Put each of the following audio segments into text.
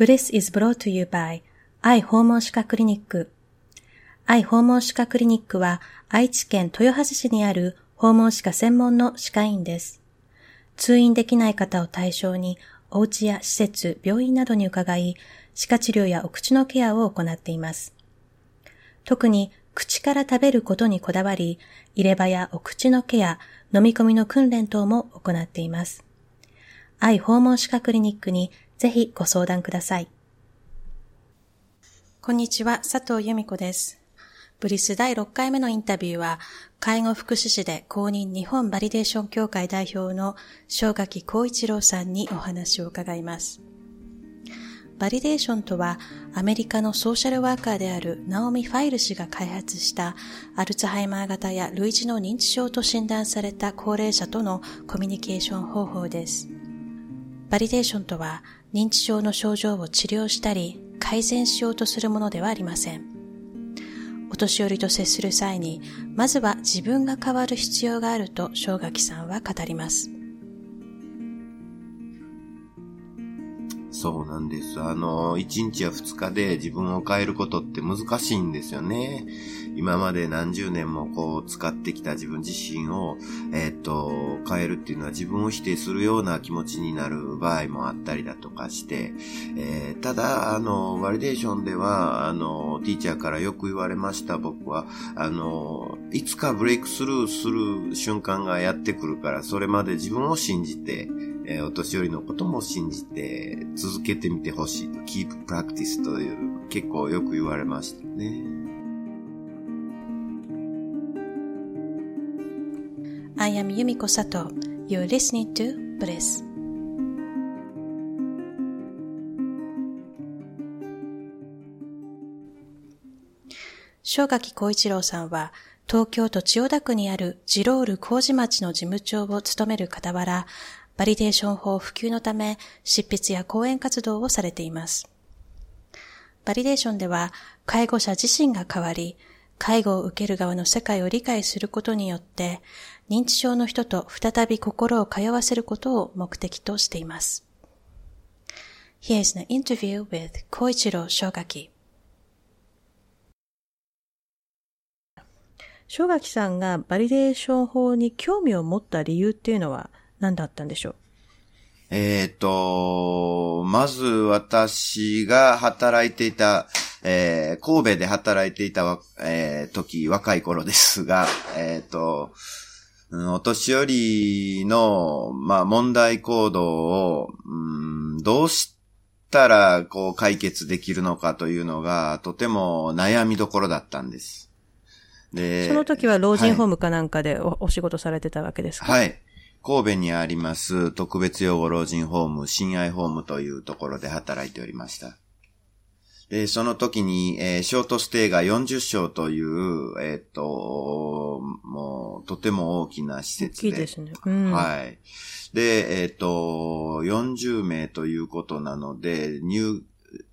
Bliss is brought to you by 愛訪問歯科クリニック。愛訪問歯科クリニックは愛知県豊橋市にある訪問歯科専門の歯科医院です。通院できない方を対象にお家や施設、病院などに伺い、歯科治療やお口のケアを行っています。特に口から食べることにこだわり、入れ歯やお口のケア、飲み込みの訓練等も行っています。愛訪問歯科クリニックにぜひご相談ください。こんにちは、佐藤由美子です。 Bliss 第6回目のインタビューは、介護福祉士で公認日本バリデーション協会代表の正垣幸一郎さんにお話を伺います。バリデーションとは、アメリカのソーシャルワーカーであるナオミ・ファイル氏が開発したアルツハイマー型や類似の認知症と診断された高齢者とのコミュニケーション方法です。バリデーションとは、認知症の症状を治療したり改善しようとするものではありません。お年寄りと接する際に、まずは自分が変わる必要があると正垣さんは語ります。そうなんです。あの、1日や2日で自分を変えることって難しいんですよね。今まで何十年もこう使ってきた自分自身を、え、っと、変えるっていうのは自分を否定するような気持ちになる場合もあったりだとかして、えー、ただ、あの、ワリデーションでは、あの、ティーチャーからよく言われました、僕は。あの、いつかブレイクスルーする瞬間がやってくるから、それまで自分を信じて、えー、お年寄りのことも信じて続けてみてほしいと、keep practice という結構よく言われましたね。I am Yumiko Sato. You're listening to Bliss. 正垣幸一郎さんは、東京都千代田区にあるジロール麹町の事務長を務める傍ら、バリデーション法普及のため、執筆や講演活動をされています。バリデーションでは、介護者自身が変わり、介護を受ける側の世界を理解することによって、認知症の人と再び心を通わせることを目的としています。Here is an interview with 小一郎小垣。小垣さんがバリデーション法に興味を持った理由っていうのは何だったんでしょう？えっ、と、まず私が働いていた、えー、神戸で働いていた、えー、時、若い頃ですが、えっ、ー、と、お年寄りの、まあ、問題行動を、うん、どうしたら、こう、解決できるのかというのが、とても悩みどころだったんです。で、その時は老人ホームかなんかでおはい、お仕事されてたわけですか？はい。神戸にあります特別養護老人ホーム、親愛ホームというところで働いておりました。で、その時に、えー、ショートステイが40床という、えっ、ー、と、もう、とても大きな施設で。大きいですね。うん、はい。で、えっ、ー、と、40名ということなので、入、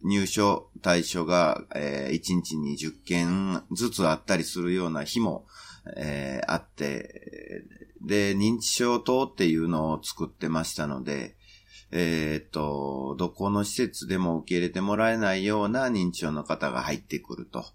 入所対象が、えー、1日に10件ずつあったりするような日も、えー、あって、で、認知症等っていうのを作ってましたので、えっ、と、どこの施設でも受け入れてもらえないような認知症の方が入ってくると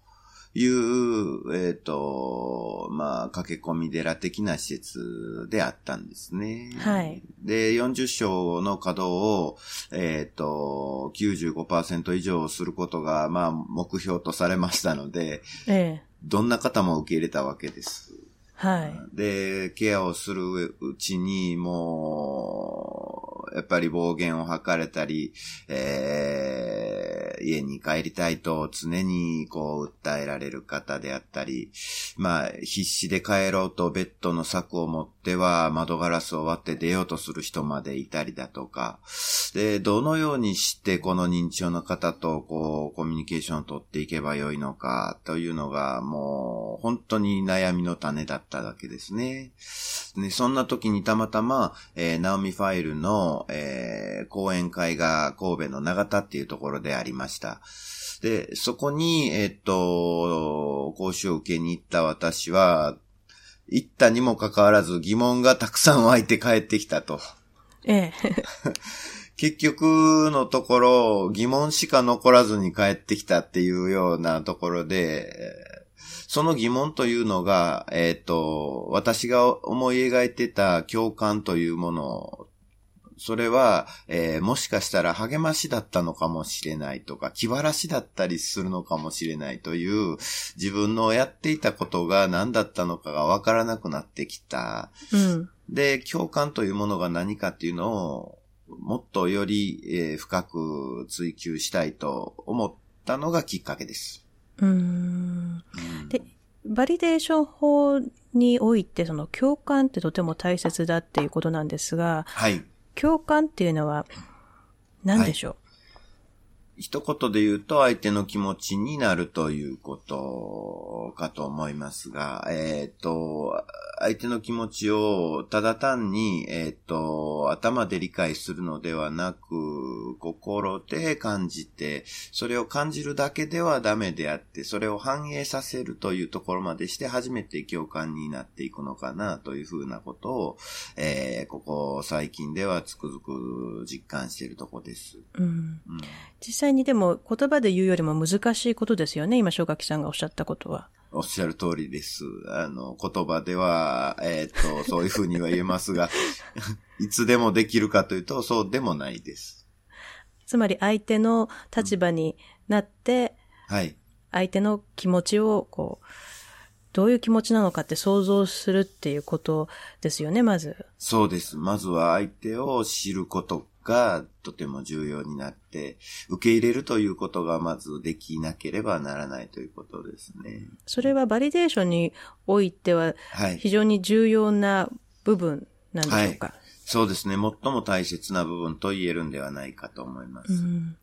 いう、えっ、と、まあ、駆け込み寺的な施設であったんですね。はい。で、40床の稼働を、えっ、と、95%以上することが、まあ、目標とされましたので、ええ、どんな方も受け入れたわけです。はい。で、ケアをするうちに、もう、やっぱり暴言を吐かれたり、えー、家に帰りたいと常にこう訴えられる方であったり、まあ必死で帰ろうとベッドの柵を持っては窓ガラスを割って出ようとする人までいたりだとか、で、どのようにしてこの認知症の方とこうコミュニケーションを取っていけばよいのかというのがもう本当に悩みの種だったわけですね。でそんな時にたまたま、えー、ナオミファイルのえー、講演会が神戸の長田っていうところでありました。で、そこに、えっと、講習を受けに行った私は、行ったにもかかわらず疑問がたくさん湧いて帰ってきたと。ええ。結局のところ疑問しか残らずに帰ってきたっていうようなところで、その疑問というのが、えっ、ー、と、私が思い描いてた共感というものそれは、えー、もしかしたら励ましだったのかもしれないとか、気晴らしだったりするのかもしれないという、自分のやっていたことが何だったのかがわからなくなってきた。うん、で、共感というものが何かっていうのを、もっとより、えー、深く追求したいと思ったのがきっかけです。うん。で、バリデーション法において、その共感ってとても大切だっていうことなんですが、はい。共感っていうのは何でしょう、一言で言うと相手の気持ちになるということかと思いますが、えっ、ー、と、相手の気持ちをただ単に、えっ、ー、と、頭で理解するのではなく、心で感じて、それを感じるだけではダメであって、それを反映させるというところまでして初めて共感になっていくのかなというふうなことを、えー、ここ最近ではつくづく実感しているところです。うん、うん実際にでも言葉で言うよりも難しいことですよね、今、小垣さんがおっしゃったことは。おっしゃる通りです。あの、言葉では、えっ、と、そういうふうには言えますが、いつでもできるかというと、そうでもないです。つまり相手の立場になって、うん、はい。相手の気持ちを、こう、どういう気持ちなのかって想像するっていうことですよね、まず。そうです。まずは相手を知ることがとても重要になって、受け入れるということがまずできなければならないということですね。それはバリデーションにおいては、非常に重要な部分なんでしょうか、はいそうですね。最も大切な部分と言えるんではないかと思います。うん、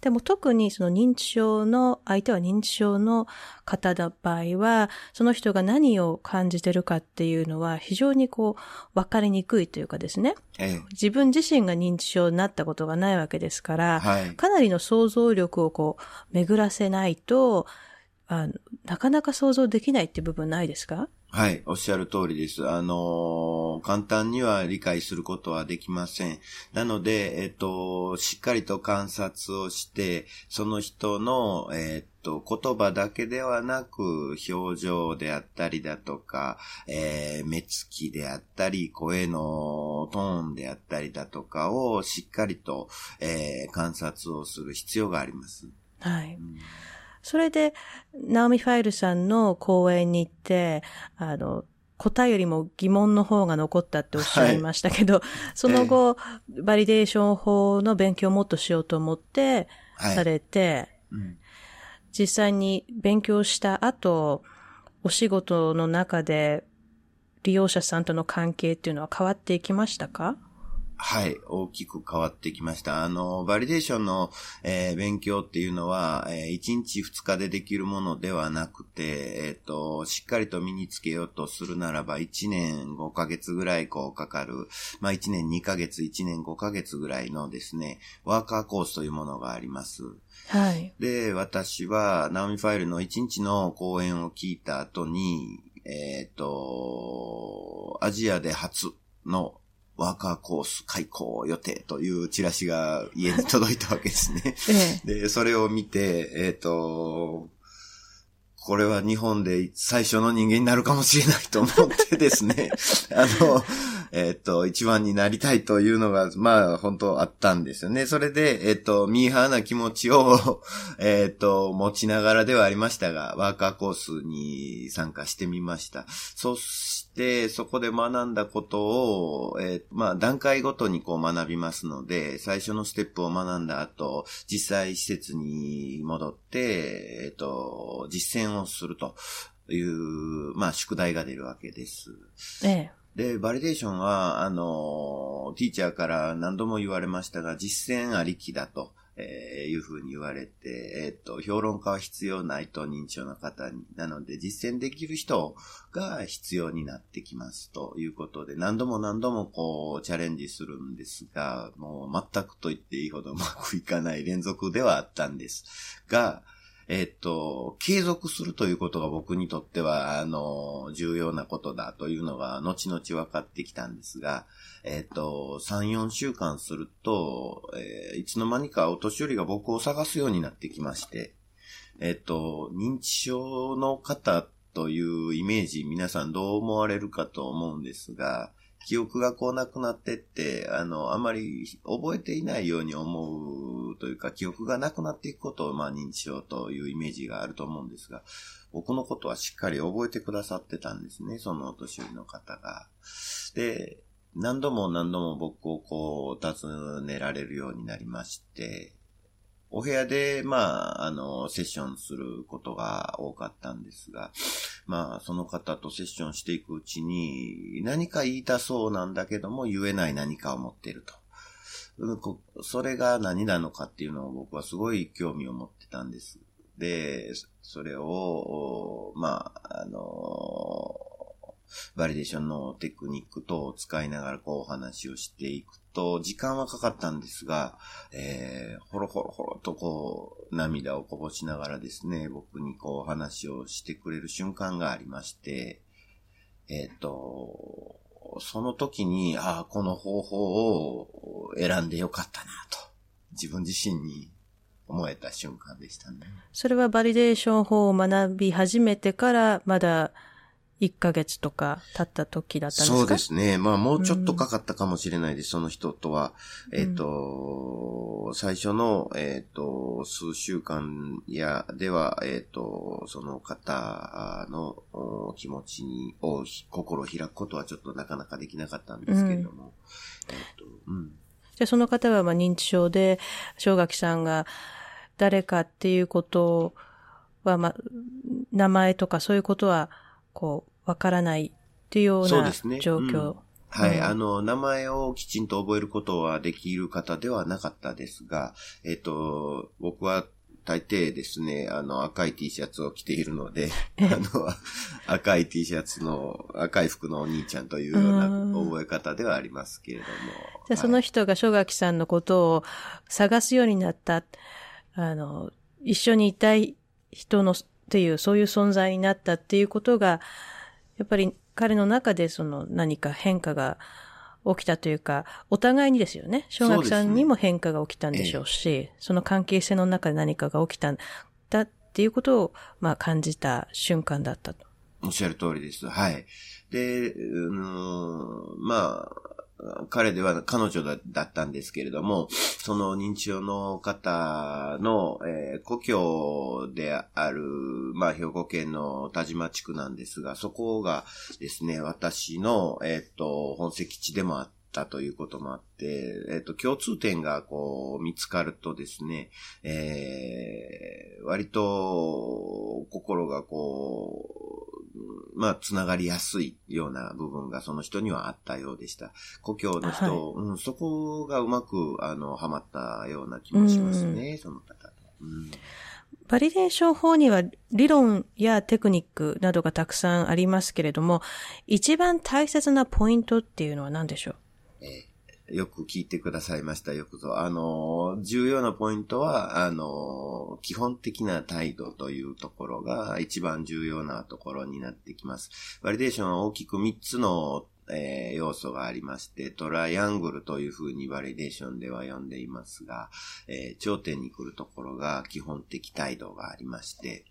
でも特にその認知症の、相手は認知症の方の場合は、その人が何を感じてるかっていうのは非常にこう、わかりにくいというかですね。ええ、自分自身が認知症になったことがないわけですから、はい、かなりの想像力をこう、巡らせないと、あのなかなか想像できないって部分ないですか？はい、おっしゃる通りです。あのー、簡単には理解することはできません。なので、えっと、しっかりと観察をして、その人の、えっと、言葉だけではなく、表情であったりだとか、えー、目つきであったり、声のトーンであったりだとかをしっかりと、えー、観察をする必要があります。はい。うんそれで、ナオミ・ファイルさんの講演に行って、あの、答えよりも疑問の方が残ったっておっしゃいましたけど、はい、その後、えー、バリデーション法の勉強をもっとしようと思ってされて、はいうん、実際に勉強した後、お仕事の中で利用者さんとの関係っていうのは変わっていきましたか？はい、大きく変わってきました。あの、バリデーションの、えー、勉強っていうのは、えー、1日2日でできるものではなくて、えっ、ー、と、しっかりと身につけようとするならば、1年5ヶ月ぐらいこうかかる、まあ1年2ヶ月、1年5ヶ月ぐらいのですね、ワーカーコースというものがあります。はい。で、私は、ナオミファイルの1日の講演を聞いた後に、えっ、と、アジアで初のワーカーコース開講予定というチラシが家に届いたわけですね。ええ、で、それを見て、えっ、ー、と、これは日本で最初の人間になるかもしれないと思ってですね、あの、えっ、ー、と、一番になりたいというのが、まあ、本当あったんですよね。それで、えっ、ー、と、ミーハーな気持ちを えっと、持ちながらではありましたが、ワーカーコースに参加してみました。そして、そこで学んだことを、えー、まあ、段階ごとにこう学びますので、最初のステップを学んだ後、実際施設に戻って、えっ、と、実践をするという、まあ、宿題が出るわけです。ええ。で、バリデーションは、あの、ティーチャーから何度も言われましたが、実践ありきだと。えー、いうふうに言われて、えっ、ー、と、評論家は必要ないと認知症の方に。なので、実践できる人が必要になってきますということで、何度も何度もこう、チャレンジするんですが、もう全くと言っていいほどうまくいかない連続ではあったんですが、えっ、と、継続するということが僕にとっては、あの、重要なことだというのが、後々分かってきたんですが、えっ、と、3、4週間すると、えー、いつの間にかお年寄りが僕を探すようになってきまして、えっ、と、認知症の方というイメージ、皆さんどう思われるかと思うんですが、記憶がこうなくなってって、あの、あまり覚えていないように思うというか、記憶がなくなっていくことを、まあ、認知症というイメージがあると思うんですが、僕のことはしっかり覚えてくださってたんですね、そのお年寄りの方が。で、何度も何度も僕をこう、尋ねられるようになりまして、お部屋で、まあ、あの、セッションすることが多かったんですが、まあ、その方とセッションしていくうちに、何か言いたそうなんだけども、言えない何かを持っていると。それが何なのかっていうのを僕はすごい興味を持ってたんです。で、それを、まあ、あの、バリデーションのテクニック等を使いながらこうお話をしていくと、時間はかかったんですが、えー、ほろほろほろとこう、涙をこぼしながらですね、僕にこう話をしてくれる瞬間がありまして、えっ、ー、と、その時に、ああ、この方法を選んでよかったなと、自分自身に思えた瞬間でしたね。それはバリデーション法を学び始めてから、まだ1ヶ月とか経った時だったんですか？そうですね。まあもうちょっとかかったかもしれないです、うん、その人とは。えっ、ー、と、うん、最初の、えっ、ー、と、数週間や、では、えっ、ー、と、その方の気持ちに、を心を開くことはちょっとなかなかできなかったんですけれども。うん、その方はまあ認知症で、正垣さんが誰かっていうことは、まあ、名前とかそういうことは、こう、わからないっていうような状況。はい、あの、名前をきちんと覚えることはできる方ではなかったですが、えっ、と、僕は大抵ですね、あの、赤い T シャツを着ているので、あの、赤い T シャツの、赤い服のお兄ちゃんというような覚え方ではありますけれども。じゃあ、その人が正垣さんのことを探すようになった、あの、一緒にいたい人の、っていう、そういう存在になったっていうことが、やっぱり彼の中でその何か変化が起きたというか、お互いにですよね。小学さんにも変化が起きたんでしょうし、そ、ねええ、その関係性の中で何かが起きたんだっていうことを、まあ感じた瞬間だったと。おっしゃる通りです。はい。で、うん、まあ、彼では彼女だったんですけれども、その認知症の方の、えー、故郷である、まあ、兵庫県の田島地区なんですが、そこがですね、私の、えっ、ー、と、本籍地でもあったということもあって、えっ、ー、と、共通点がこう、見つかるとですね、えー、割と、心がこう、まあ、つながりやすいような部分がその人にはあったようでした。故郷の人、はい、うん、そこがうまく、あの、はまったような気もしますね、その方。うん、バリデーション法には理論やテクニックなどがたくさんありますけれども、一番大切なポイントっていうのは何でしょう？えよく聞いてくださいました、よくぞ。あの、重要なポイントは、あの、基本的な態度というところが一番重要なところになってきます。バリデーションは大きく3つのえー、要素がありまして、トライアングルというふうにバリデーションでは呼んでいますが、えー、頂点に来るところが基本的態度がありまして、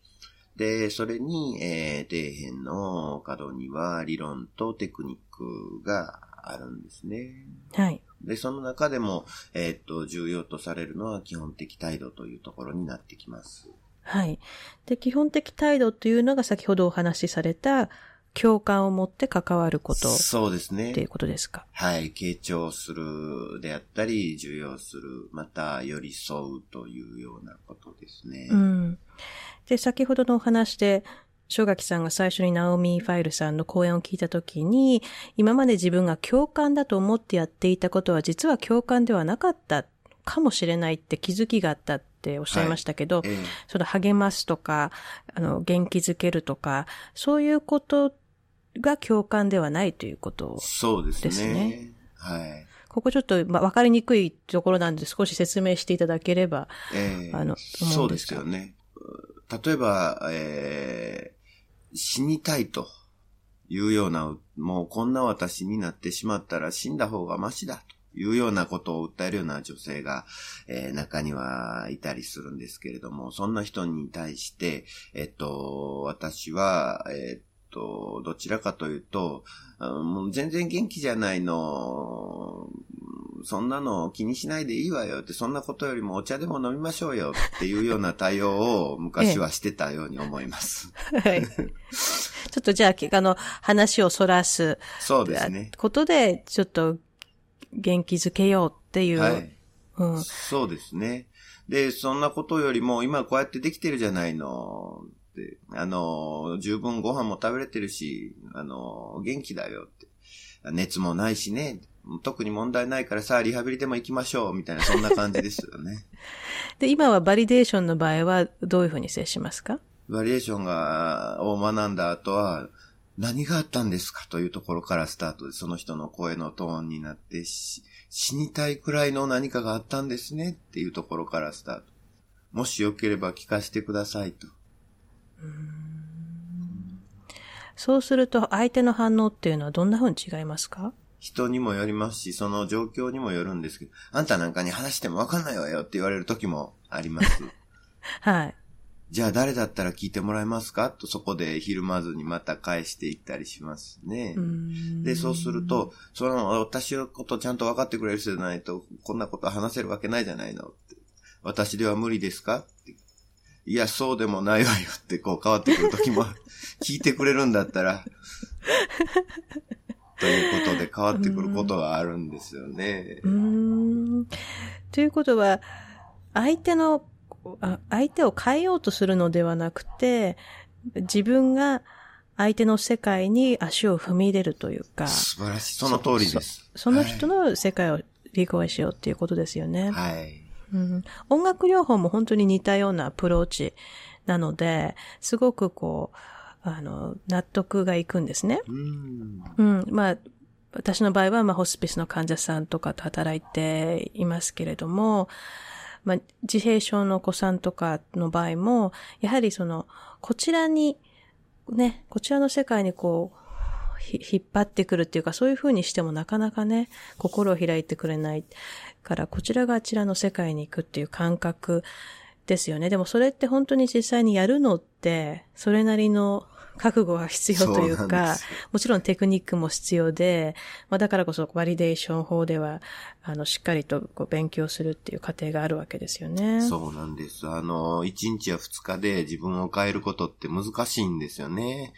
で、それに、えー、底辺の角には理論とテクニックがあるんですね。はい。で、その中でも、えー、っと、重要とされるのは基本的態度というところになってきます。はい。で、基本的態度というのが先ほどお話しされた、共感を持って関わること。そうですね。っていうことですか？はい。傾聴するであったり、重要する、また寄り添うというようなことですね。うん。で、先ほどのお話で、正垣さんが最初にナオミ・ファイルさんの講演を聞いたときに、今まで自分が共感だと思ってやっていたことは実は共感ではなかったかもしれないって気づきがあったっておっしゃいましたけど、はいええ、その励ますとか、あの、元気づけるとか、そういうことが共感ではないということですね。そうですね。はい。ここちょっと、まあ、わかりにくいところなんで少し説明していただければ、えー、あの、そうですよね。例えば、えー、死にたいというような、もうこんな私になってしまったら死んだ方がマシだというようなことを訴えるような女性が、えー、中にはいたりするんですけれども、そんな人に対して、えっと、私は、えーと、どちらかというと、もう全然元気じゃないの、そんなの気にしないでいいわよって、そんなことよりもお茶でも飲みましょうよっていうような対応を昔はしてたように思います。はい。ちょっとじゃあ、あの、話をそらす。そうですね。ことで、ちょっと元気づけようっていう。はい。うん、そうですね。で、そんなことよりも、今こうやってできてるじゃないの。って、あの、十分ご飯も食べれてるし、あの、元気だよって。熱もないしね。特に問題ないからさあリハビリでも行きましょうみたいなそんな感じですよね。で、今はバリデーションの場合はどういうふうに接しますか？バリデーションが、を学んだ後は、何があったんですかというところからスタートで、その人の声のトーンになって死にたいくらいの何かがあったんですねっていうところからスタート。もしよければ聞かせてくださいと。そうすると相手の反応っていうのはどんな風に違いますか？人にもよりますし、その状況にもよるんですけど、あんたなんかに話してもわかんないわよって言われる時もあります。はい。じゃあ誰だったら聞いてもらえますか？とそこでひるまずにまた返していったりしますね。で、そうすると、その私のことちゃんと分かってくれる人じゃないと、こんなこと話せるわけないじゃないのって。私では無理ですか？っていや、そうでもないわよってこう変わってくるときも、聞いてくれるんだったら、ということで変わってくることがあるんですよね。うん。ということは、相手の、相手を変えようとするのではなくて、自分が相手の世界に足を踏み入れるというか。素晴らしい。その通りです。その人の世界を理解しようっていうことですよね。はい。うん、音楽療法も本当に似たようなアプローチなので、すごくこう、あの、納得がいくんですね。うん、うん。まあ、私の場合は、まあ、ホスピスの患者さんとかと働いていますけれども、まあ、自閉症のお子さんとかの場合も、やはりその、こちらに、ね、こちらの世界にこう、引っ張ってくるっていうか、そういう風にしてもなかなかね、心を開いてくれないから、こちらがあちらの世界に行くっていう感覚ですよね。でもそれって本当に実際にやるのって、それなりの覚悟が必要というか、もちろんテクニックも必要で、まあ、だからこそバリデーション法では、あの、しっかりとこう勉強するっていう過程があるわけですよね。そうなんです。あの、1日や2日で自分を変えることって難しいんですよね。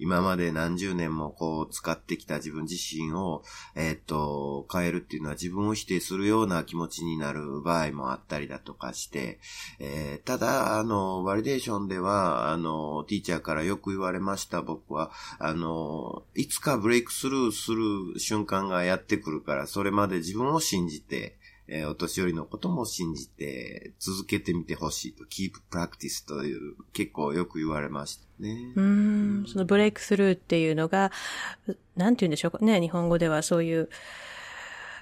今まで何十年もこう使ってきた自分自身を、えっ、と、変えるっていうのは自分を否定するような気持ちになる場合もあったりだとかして、えー、ただ、あの、バリデーションでは、あの、ティーチャーからよく言われました、僕は。あの、いつかブレイクスルーする瞬間がやってくるから、それまで自分を信じて、えー、お年寄りのことも信じて続けてみてほしいと、keep practice という結構よく言われましたね。うん、そのブレイクスルーっていうのが、なんて言うんでしょうか。ね、日本語ではそういう。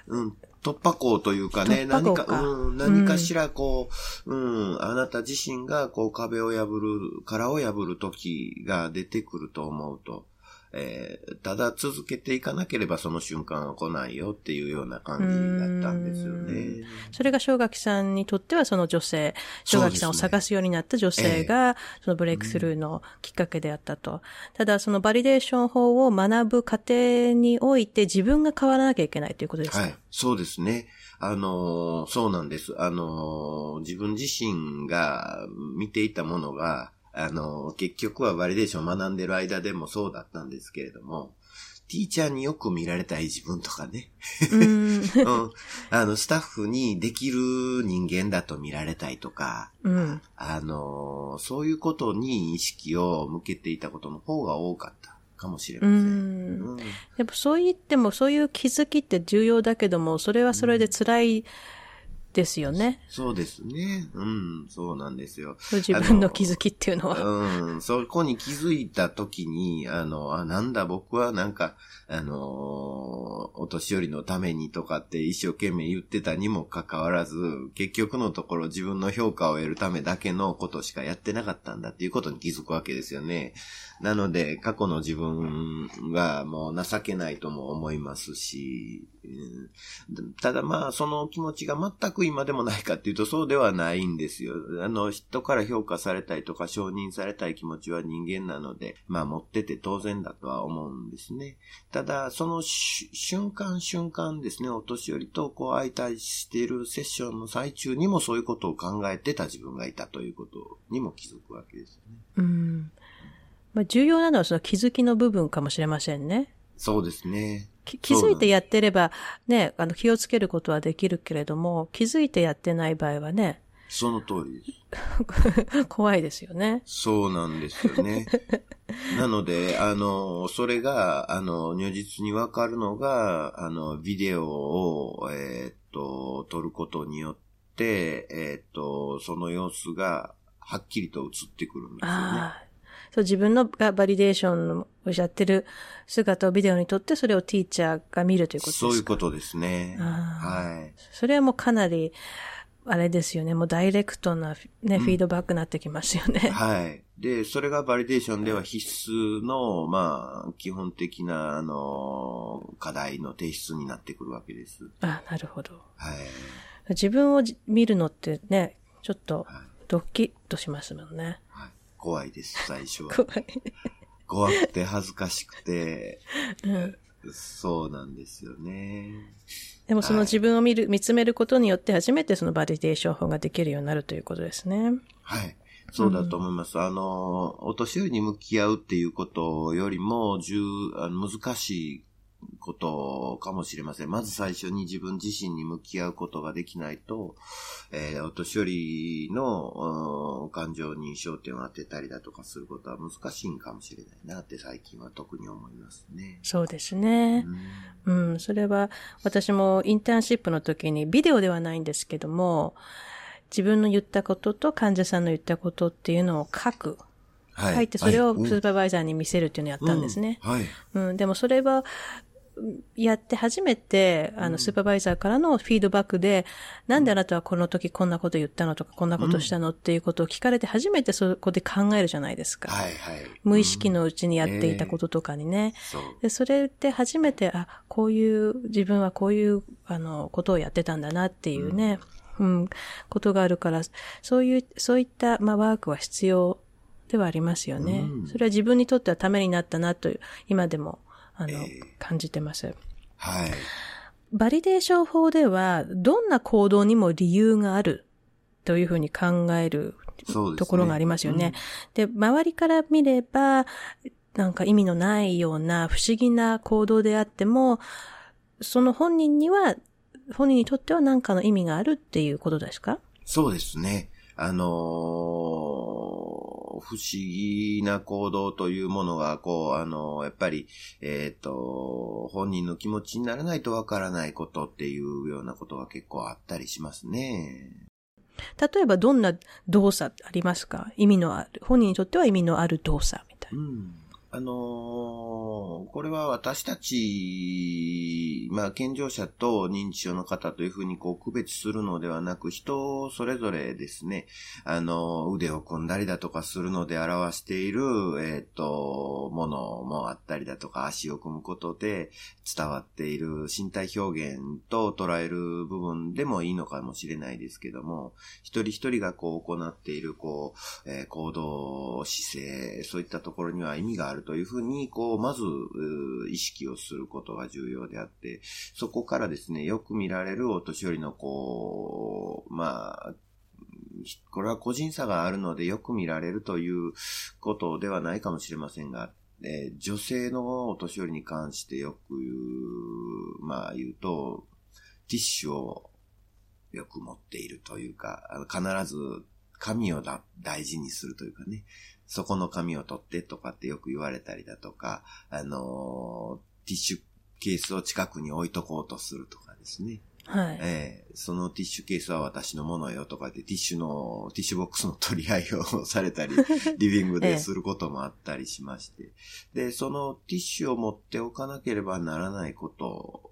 うん、突破口というかね、か。何か、うん、何かしらこう、うん、あなた自身がこう壁を破る、殻を破る時が出てくると思うと、えー、ただ続けていかなければその瞬間は来ないよっていうような感じだったんですよね。それが正垣さんにとってはその女性、正垣さんを探すようになった女性が、そのブレイクスルーのきっかけであったと。ただそのバリデーション法を学ぶ過程において自分が変わらなきゃいけないということですか？はい、そうですね。あのそうなんです。あの自分自身が見ていたものが、あの、結局はバリデーションを学んでる間でもそうだったんですけれども、ティーチャーによく見られたい自分とかね。うん、あの、スタッフにできる人間だと見られたいとか、うん、あの、そういうことに意識を向けていたことの方が多かったかもしれません。うん、やっぱそう言っても、そういう気づきって重要だけども、それはそれで辛いですよね。そうですね。うん、そうなんですよ。自分の気づきっていうのは。うん、そこに気づいた時に、あの、あ、なんだ僕はなんか、あのお年寄りのためにとかって一生懸命言ってたにもかかわらず、結局のところ自分の評価を得るためだけのことしかやってなかったんだっていうことに気づくわけですよね。なので、過去の自分がもう情けないとも思いますし、ただまあ、その気持ちが全く今でもないかっていうとそうではないんですよ。あの、人から評価されたいとか承認されたい気持ちは人間なので、まあ持ってて当然だとは思うんですね。ただ、その瞬間瞬間ですね、お年寄りとこう相対しているセッションの最中にもそういうことを考えてた自分がいたということにも気づくわけですね。うん。まあ、重要なのはその気づきの部分かもしれませんね。そうですね。気づいてやってれば、ね、あの、気をつけることはできるけれども、気づいてやってない場合はね。その通りです。怖いですよね。そうなんですよね。なので、あの、それが、あの、如実にわかるのが、あの、ビデオを、えー、っと、撮ることによって、えー、っと、その様子が、はっきりと映ってくるんですよね。そう自分のがバリデーションをやってる姿をビデオに撮って、それをティーチャーが見るということですか？そういうことですね。はい。それはもうかなり、あれですよね。もうダイレクトなね、うん、フィードバックになってきますよね。はい。で、それがバリデーションでは必須の、まあ、基本的な、あの、課題の提出になってくるわけです。あ、なるほど。はい。自分を見るのってね、ちょっと、ドッキッとしますもんね。はい怖いです、最初は。怖い。怖くて恥ずかしくて、うん、そうなんですよね。でもその自分を見る、はい、見つめることによって初めてそのバリデーション法ができるようになるということですね。はい。そうだと思います。うん、あの、お年寄りに向き合うっていうことよりも、重、あの難しいことかもしれません。まず最初に自分自身に向き合うことができないと、えー、お年寄りの感情に焦点を当てたりだとかすることは難しいんかもしれないなって最近は特に思いますね。そうですね。うん、うん、それは私もインターンシップの時にビデオではないんですけども、自分の言ったことと患者さんの言ったことっていうのを書く。はい、書いてそれをスーパーバイザーに見せるっていうのをやったんですね。はい。うん、でもそれはやって初めて、あの、スーパーバイザーからのフィードバックで、うん、なんであなたはこの時こんなこと言ったのとか、こんなことしたのっていうことを聞かれて初めてそこで考えるじゃないですか。はいはい。無意識のうちにやっていたこととかにね。えー、で、それで初めて、あ、こういう、自分はこういう、あの、ことをやってたんだなっていうね、うん、うん、ことがあるから、そういう、そういった、まあ、ワークは必要ではありますよね。うん、それは自分にとってはためになったなという、今でもあの、えー、感じてます。はい。バリデーション法では、どんな行動にも理由があるというふうに考えるところがありますよね。で、ねうん、周りから見れば、なんか意味のないような不思議な行動であっても、その本人には、本人にとっては何かの意味があるっていうことですか？そうですね。あのー不思議な行動というものが、こう、あの、やっぱり、えっ、ー、と、本人の気持ちにならないとわからないことっていうようなことが結構あったりしますね。例えばどんな動作ありますか？意味のある、本人にとっては意味のある動作みたいな。うんあのー、これは私たち、まあ、健常者と認知症の方というふうにこう区別するのではなく、人それぞれですね、あの、腕を組んだりだとかするので表している、えっ、ー、と、ものもあったりだとか、足を組むことで伝わっている身体表現と捉える部分でもいいのかもしれないですけども、一人一人がこう行っている、こう、えー、行動、姿勢、そういったところには意味があるるというふうに、こう、まず、意識をすることが重要であって、そこからですね、よく見られるお年寄りの、こう、まあ、これは個人差があるのでよく見られるということではないかもしれませんが、え、女性のお年寄りに関してよく言う、まあ言うと、ティッシュをよく持っているというか、あの必ず髪を大事にするというかね、そこの紙を取ってとかってよく言われたりだとか、あのー、ティッシュケースを近くに置いとこうとするとかですね。はい。えーそのティッシュケースは私のものよとかで、ティッシュの、ティッシュボックスの取り合いをされたり、リビングですることもあったりしまして。で、そのティッシュを持っておかなければならないこと、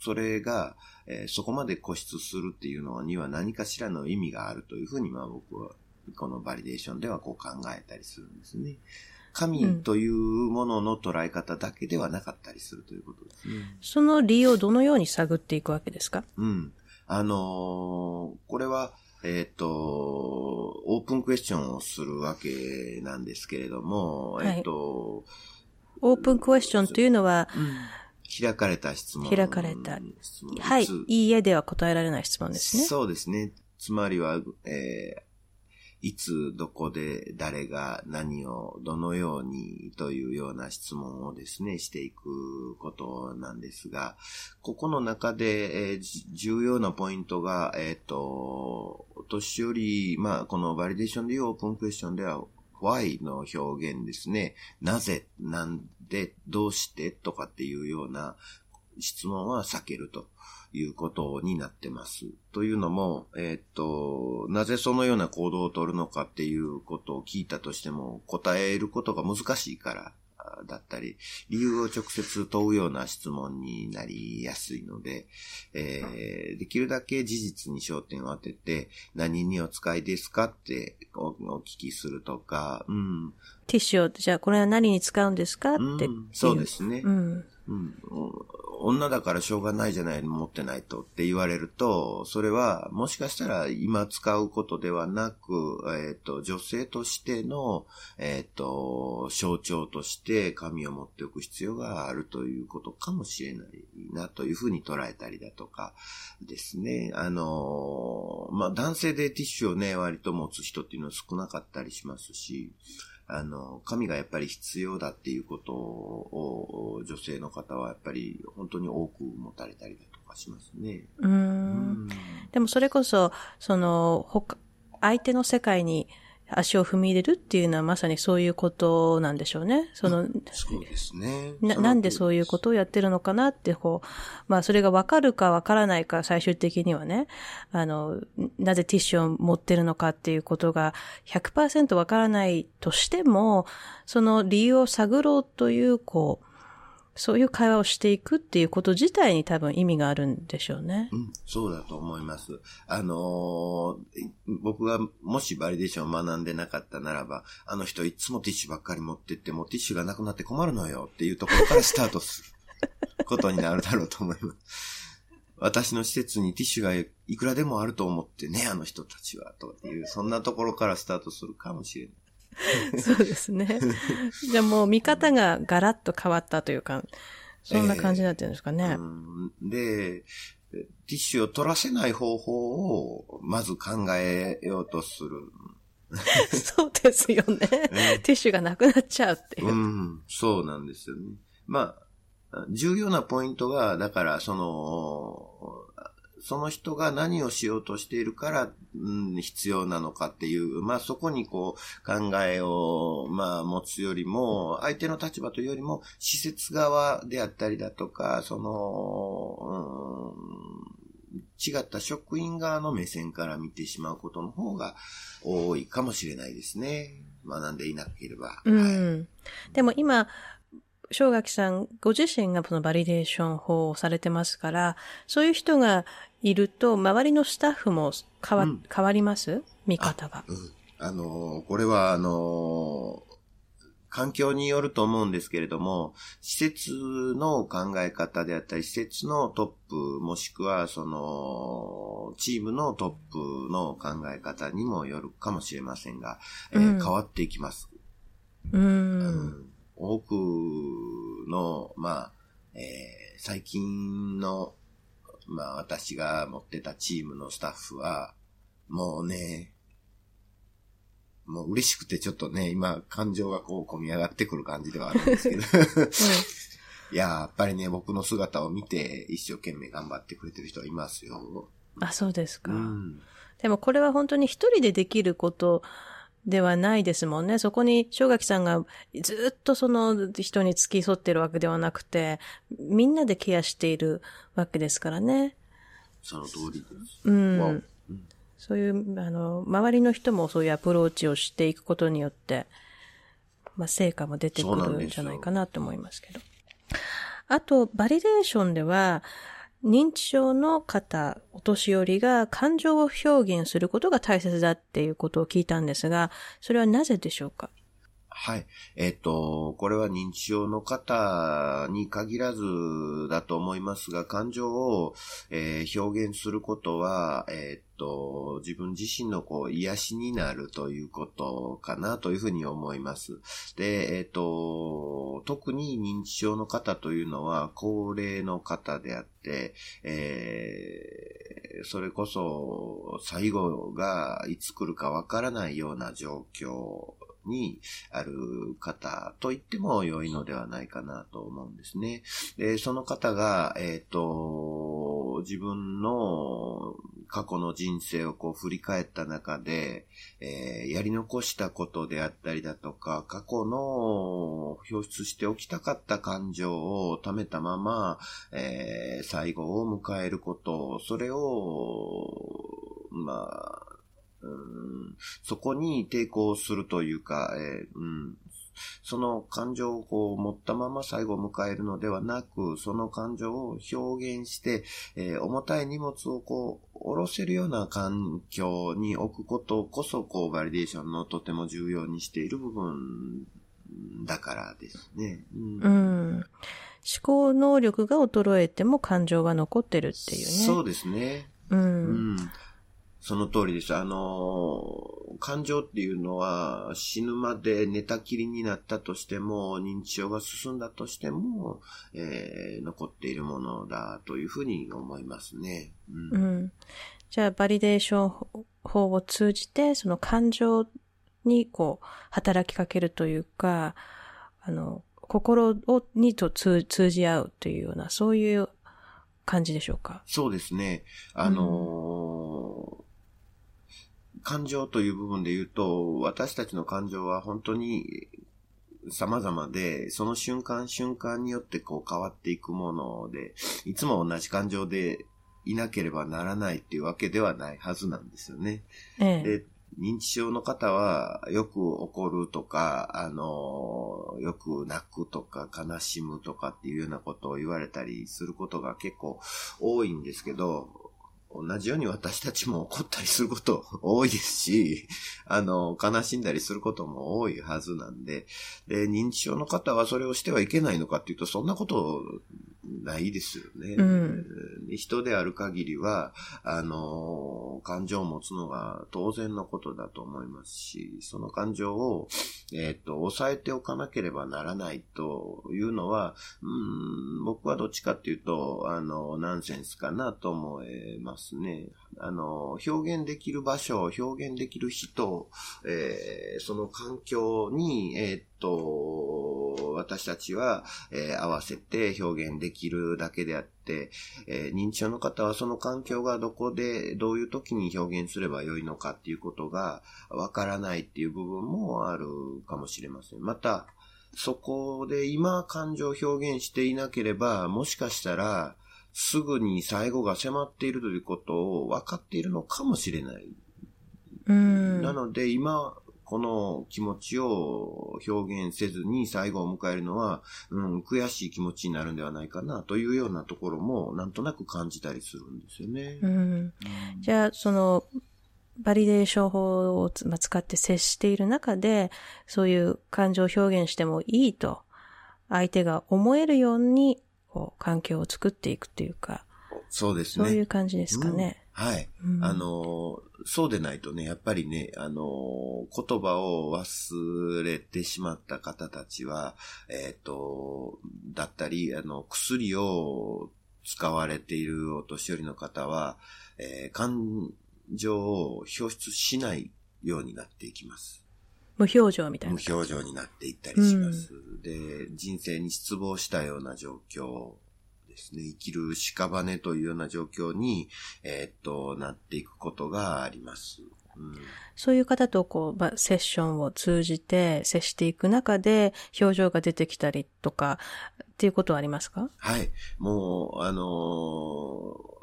それが、えーそこまで固執するっていうのには何かしらの意味があるというふうに、まあ僕は、このバリデーションではこう考えたりするんですね。神というものの捉え方だけではなかったりするということですね。その理由をどのように探っていくわけですか？うん。あのーこれは、えっ、と、オープンクエスチョンをするわけなんですけれども、はいえっ、と、オープンクエスチョンというのは、開かれた質問。開かれた質問はいつ、いいえでは答えられない質問ですね。そうですね。つまりは、えーいつ、どこで、誰が、何を、どのように、というような質問をですね、していくことなんですが、ここの中で、えー重要なポイントが、えっ、と、お年寄り、まあ、このバリデーションでいうオープンクエスチョンでは、why の表現ですね。なぜ、なんで、どうしてとかっていうような質問は避けるということになってます。というのも、えーっと、なぜそのような行動を取るのかっていうことを聞いたとしても答えることが難しいからあだったり、理由を直接問うような質問になりやすいので、えーできるだけ事実に焦点を当てて、何にお使いですかっておお聞きするとか、うん、ティッシュを、じゃあこれは何に使うんですかって。うんそうですね。うん。うん、お女だからしょうがないじゃない持ってないとって言われると、それはもしかしたら今使うことではなく、えっ、と、女性としての、えっ、と、象徴として髪を持っておく必要があるということかもしれないなというふうに捉えたりだとかですね。あの、まあ、男性でティッシュをね、割と持つ人っていうのは少なかったりしますし、あの、髪がやっぱり必要だっていうことを、女性の方はやっぱり本当に多く持たれたりだとかしますね。うー。うんでもそれこそ、その、他、相手の世界に足を踏み入れるっていうのはまさにそういうことなんでしょうね。その、そうですね。な、なんでそういうことをやってるのかなって、こう、まあそれがわかるかわからないか最終的にはね、あの、なぜティッシュを持ってるのかっていうことが100%わからないとしても、その理由を探ろうという、こう、そういう会話をしていくっていうこと自体に多分意味があるんでしょうね。うん、そうだと思います。あのー僕がもしバリデーションを学んでなかったならば、あの人いつもティッシュばっかり持ってってもティッシュがなくなって困るのよっていうところからスタートする ことになるだろうと思います。私の施設にティッシュがいくらでもあると思ってね、あの人たちは、という、そんなところからスタートするかもしれない。そうですね。じゃあもう見方がガラッと変わったというか、そんな感じになってるんですかね。うんで、ティッシュを取らせない方法をまず考えようとする。そうですよね。ティッシュがなくなっちゃうっていう。うん、そうなんですよね。まあ、重要なポイントが、だから、その、その人が何をしようとしているから、うん、必要なのかっていう、まあそこにこう考えを、まあ持つよりも、相手の立場というよりも、施設側であったりだとか、その、うん、違った職員側の目線から見てしまうことの方が多いかもしれないですね。学んでいなければ。うはいん。でも今、正垣さんご自身がそのバリデーション法をされてますから、そういう人がいると、周りのスタッフも変わ、うん変わります？見方が。うんあのー、これは、あのー環境によると思うんですけれども、施設の考え方であったり、施設のトップ、もしくは、その、チームのトップの考え方にもよるかもしれませんが、えーうん変わっていきます。う。うん多くの、まあ、えー最近の、まあ私が持ってたチームのスタッフは、もうね、もう嬉しくてちょっとね、今感情がこう込み上がってくる感じではあるんですけど。いや、やっぱりね、僕の姿を見て一生懸命頑張ってくれてる人はいますよ。あ、そうですか。うん。でもこれは本当に一人でできることではないですもんね。そこに正垣さんがずっとその人に付き添ってるわけではなくて、みんなでケアしているわけですからね。その通りです。うん。そういう、あの、周りの人もそういうアプローチをしていくことによって、まあ、成果も出てくるんじゃないかなと思いますけど。あと、バリデーションでは、認知症の方、お年寄りが感情を表現することが大切だっていうことを聞いたんですが、それはなぜでしょうか？はい。えっ、と、これは認知症の方に限らずだと思いますが、感情を、えー表現することは、えっ、と、自分自身のこう癒しになるということかなというふうに思います。で、えっ、と、特に認知症の方というのは高齢の方であって、えーそれこそ最後がいつ来るかわからないような状況にある方と言っても良いのではないかなと思うんですね。で、その方が、えっ、と、自分の過去の人生をこう振り返った中で、えーやり残したことであったりだとか、過去の表出しておきたかった感情を溜めたまま、えー最後を迎えること、それを、まあ、うんそこに抵抗するというか、えーうん、その感情をこう持ったまま最後を迎えるのではなく、その感情を表現して、えー重たい荷物をこう、下ろせるような環境に置くことこそ、こう、バリデーションのとても重要にしている部分だからですね。うんうん。思考能力が衰えても感情は残ってるっていうね。そうですね。う。うんん。その通りです。あの、感情っていうのは死ぬまで寝たきりになったとしても、認知症が進んだとしても、えー残っているものだというふうに思いますね。う。うんん。じゃあ、バリデーション法を通じて、その感情にこう、働きかけるというか、あの、心を、にと通通じ合うというような、そういう感じでしょうか？そうですね。あのー感情という部分で言うと、私たちの感情は本当に様々で、その瞬間瞬間によってこう変わっていくもので、いつも同じ感情でいなければならないっていうわけではないはずなんですよね。ええ。で、認知症の方はよく怒るとか、あの、よく泣くとか悲しむとかっていうようなことを言われたりすることが結構多いんですけど、同じように私たちも怒ったりすること多いですし、あの、悲しんだりすることも多いはずなんで、で、認知症の方はそれをしてはいけないのかっていうと、そんなことないですよね。うん人である限りは、あの、感情を持つのが当然のことだと思いますし、その感情を、えっ、と、抑えておかなければならないというのは、うん、僕はどっちかっていうと、あの、ナンセンスかなと思えますね。あの、表現できる場所、表現できる人、えーその環境に、えっ、と、私たちは、えー合わせて表現できるだけであって、え認知症の方はその環境がどこで、どういう時に表現すればよいのかっていうことがわからないっていう部分もあるかもしれません。また、そこで今感情を表現していなければ、もしかしたら、すぐに最後が迫っているということを分かっているのかもしれない。うん。なので今、この気持ちを表現せずに最後を迎えるのは、うん、悔しい気持ちになるんではないかなというようなところもなんとなく感じたりするんですよね。うん。じゃあ、その、バリデーション法を使って接している中で、そういう感情を表現してもいいと、相手が思えるように、こう、環境を作っていくっていうか、そうですね。そういう感じですかね。うんはい。うんあの、そうでないとね、やっぱりね、あの、言葉を忘れてしまった方たちは、えっ、と、だったり、あの、薬を使われているお年寄りの方は、えー感情を表出しないようになっていきます。無表情みたい無な。表情になっていったりします。で、人生に失望したような状況ですね。生きる屍というような状況に、えーっと、なっていくことがあります。うん、そういう方とこう、まあ、セッションを通じて接していく中で表情が出てきたりとかっていうことはありますか？はい。もう、あのー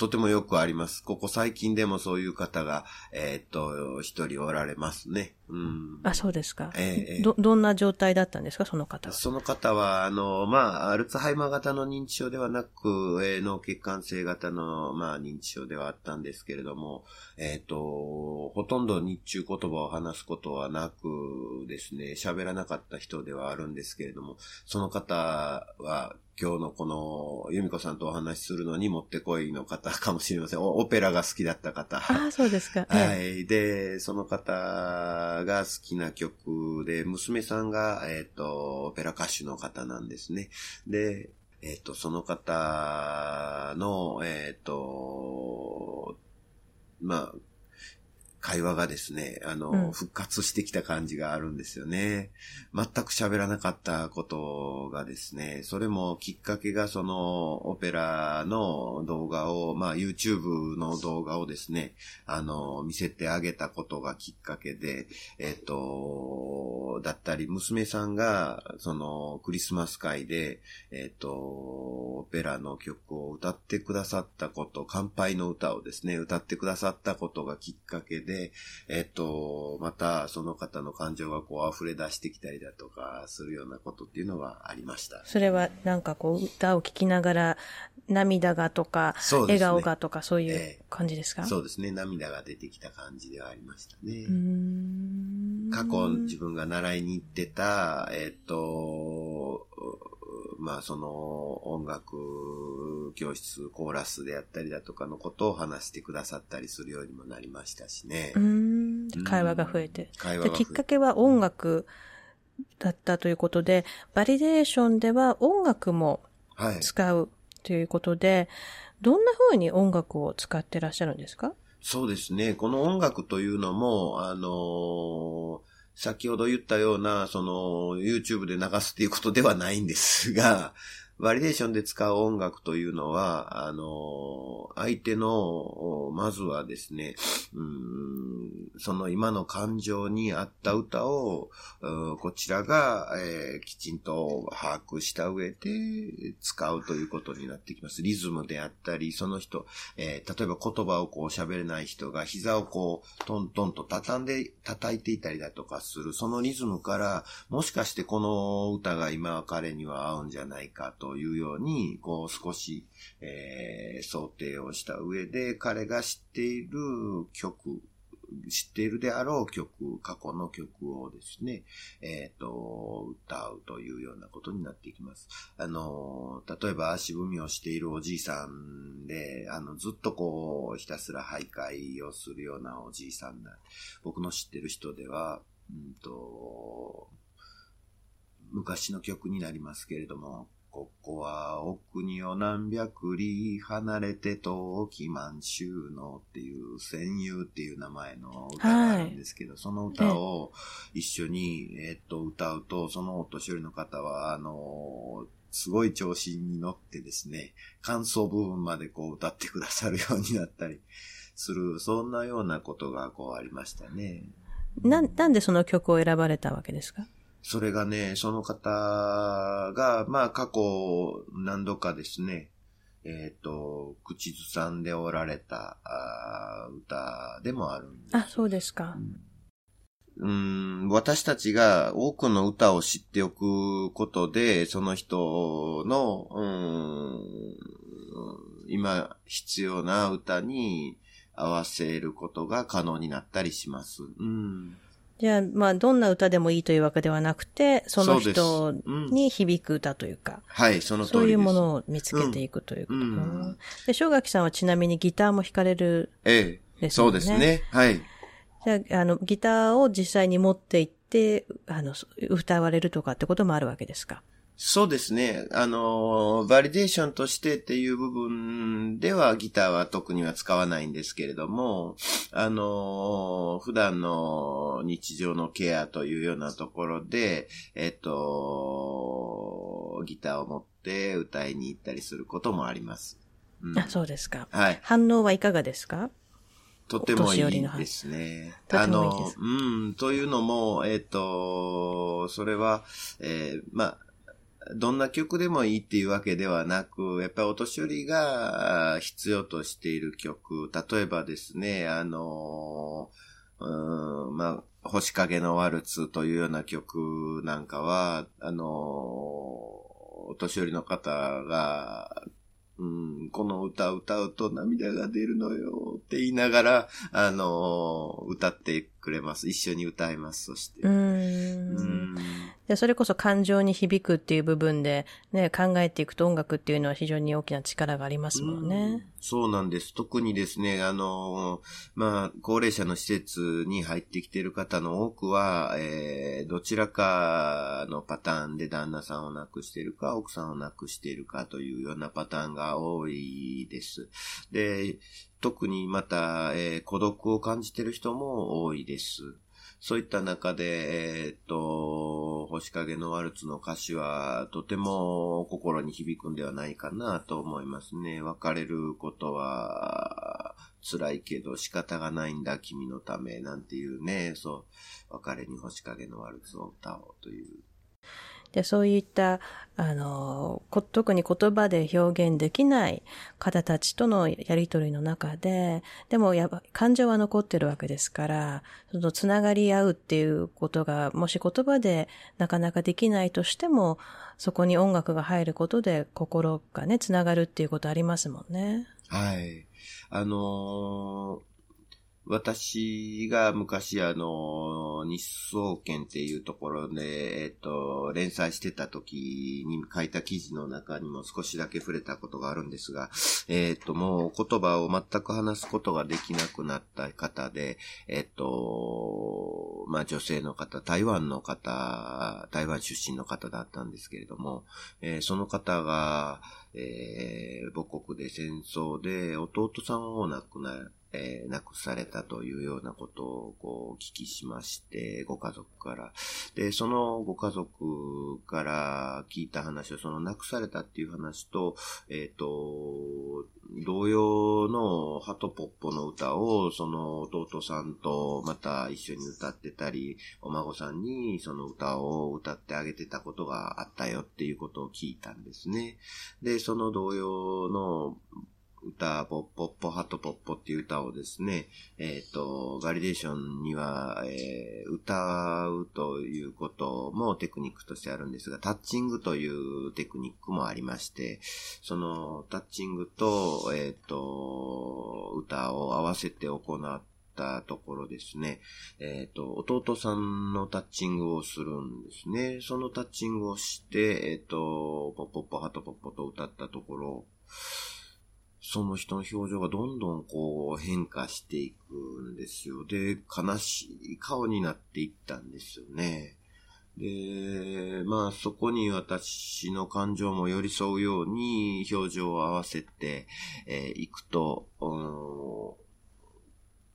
とてもよくあります。ここ最近でもそういう方が、えーっと、一人おられますね。うん。あ、そうですか。ええええど、どんな状態だったんですか、その方は。その方は、あの、まあ、アルツハイマー型の認知症ではなく、えー脳血管性型の、まあ、認知症ではあったんですけれども、えっ、と、ほとんど日中言葉を話すことはなくですね、喋らなかった人ではあるんですけれども、その方は、今日のこの、由美子さんとお話しするのにもってこいの方かもしれません。おオペラが好きだった方。ああ、そうですか。はええい。で、その方が好きな曲で、娘さんが、えっ、と、オペラ歌手の方なんですね。で、えっ、と、その方の、えっ、と、まあ、会話がですね、あの、うん復活してきた感じがあるんですよね。全く喋らなかったことがですね、それもきっかけがそのオペラの動画を、まあ YouTube の動画をですね、あの、見せてあげたことがきっかけで、えっ、と、だったり、娘さんが、その、クリスマス会で、えっ、と、オペラの曲を歌ってくださったこと、乾杯の歌をですね、歌ってくださったことがきっかけで、えっ、と、また、その方の感情がこう溢れ出してきたりだとか、するようなことっていうのがありました。それはなんかこう歌を聴きながら涙がとか、ね笑顔がとかそういうええ感じですか、そうですね、涙が出てきた感じではありましたね。過去自分が習いに行ってた、えっ、と、まあその音楽教室、コーラスであったりだとかのことを話してくださったりするようにもなりましたしね。うーん会話が増えて。で会話がきっかけは音楽だったということで、バリデーションでは音楽もはい。使うということで、どんな風に音楽を使ってらっしゃるんですか？そうですね。この音楽というのも、あのー先ほど言ったような、その、YouTube で流すっていうことではないんですが、バリデーションで使う音楽というのは、あの相手の、まずはですね、うんその今の感情に合った歌を、うこちらが、えーきちんと把握した上で使うということになってきます。リズムであったり、その人、えー例えば言葉をこう喋れない人が膝をこうトントンと畳んで叩いていたりだとかする、そのリズムから、もしかしてこの歌が今彼には合うんじゃないかとというように、こう少し、えー想定をした上で彼が知っている曲、知っているであろう曲、過去の曲をですね、えっ、と、歌うというようなことになっていきます。あの、例えば足踏みをしているおじいさんで、あの、ずっとこう、ひたすら徘徊をするようなおじいさんだ。僕の知ってる人では、うんと、昔の曲になりますけれども、ここはお国を何百里離れて遠き満州のっていう戦友っていう名前の歌があるんですけど、その歌を一緒に、えっと、歌うと、そのお年寄りの方は、あの、すごい調子に乗ってですね、感想部分までこう歌ってくださるようになったりする、そんなようなことがこうありましたね。な、なんでその曲を選ばれたわけですか？それがね、その方が、まあ過去何度かですね、えっ、と、口ずさんでおられたあー歌でもあるんです。あ、そうですか。うん、私たちが多くの歌を知っておくことで、その人の、うん、今必要な歌に合わせることが可能になったりします。うん。じゃあ、まあ、どんな歌でもいいというわけではなくて、その人に響く歌というか、はい、その通りです。そういうものを見つけていくということ。うんうんで、正垣さんはちなみにギターも弾かれる。ええ、ですもんねそうですね。はい。じゃあ、あの、ギターを実際に持って行って、あの、歌われるとかってこともあるわけですか？そうですね。あの、バリデーションとしてっていう部分ではギターは特には使わないんですけれども、あの、普段の日常のケアというようなところで、えっと、ギターを持って歌いに行ったりすることもあります。うんあ、そうですか。はい。反応はいかがですか？とてもいいですね。あのうん、というのも、えっ、と、それは、えーまあ、どんな曲でもいいっていうわけではなく、やっぱりお年寄りが必要としている曲、例えばですね、あの、うん、まあ、星影のワルツというような曲なんかは、あの、お年寄りの方がうん、この歌を歌うと涙が出るのよって言いながら、あのー、歌ってくれます。一緒に歌います、そして。うん。でそれこそ感情に響くっていう部分で、ね、考えていくと音楽っていうのは非常に大きな力がありますもんね。うそうなんです。特にですね、あの、まあ、高齢者の施設に入ってきている方の多くは、えー、どちらかのパターンで旦那さんを亡くしているか、奥さんを亡くしているかというようなパターンが多いです。で、特にまた、えー、孤独を感じている人も多いです。そういった中で、えー、っと、星影のワルツの歌詞はとても心に響くんではないかなと思いますね。別れることは辛いけど仕方がないんだ君のためなんていうね、そう、別れに星影のワルツを歌おうという。で、そういった、あの、特に言葉で表現できない方たちとのやりとりの中で、でもや感情は残ってるわけですから、そのつながり合うっていうことが、もし言葉でなかなかできないとしても、そこに音楽が入ることで心がね、つながるっていうことありますもんね。はい。あのー私が昔あの、日総研っていうところで、えっと、連載してた時に書いた記事の中にも少しだけ触れたことがあるんですが、えっと、もう言葉を全く話すことができなくなった方で、えっと、まあ女性の方、台湾の方、台湾出身の方だったんですけれども、えー、その方が、えー、母国で戦争で弟さんを亡くなえー、亡くされたというようなことをこうお聞きしまして、ご家族から。で、そのご家族から聞いた話を、その亡くされたっていう話と、えっ、ー、と、同様のハトポッポの歌を、その弟さんとまた一緒に歌ってたり、お孫さんにその歌を歌ってあげてたことがあったよっていうことを聞いたんですね。で、その同様の歌、ポッポッポハトポッポっていう歌をですね、えっ、ー、と、バリデーションには、えー、歌うということもテクニックとしてあるんですが、タッチングというテクニックもありまして、そのタッチングと、えっ、ー、と、歌を合わせて行ったところですね、えっ、と、弟さんのタッチングをするんですね。そのタッチングをして、えっ、と、ポッポッポハトポッポと歌ったところ、その人の表情がどんどんこう変化していくんですよ。で、悲しい顔になっていったんですよね。で、まあそこに私の感情も寄り添うように表情を合わせてい、えー、くと、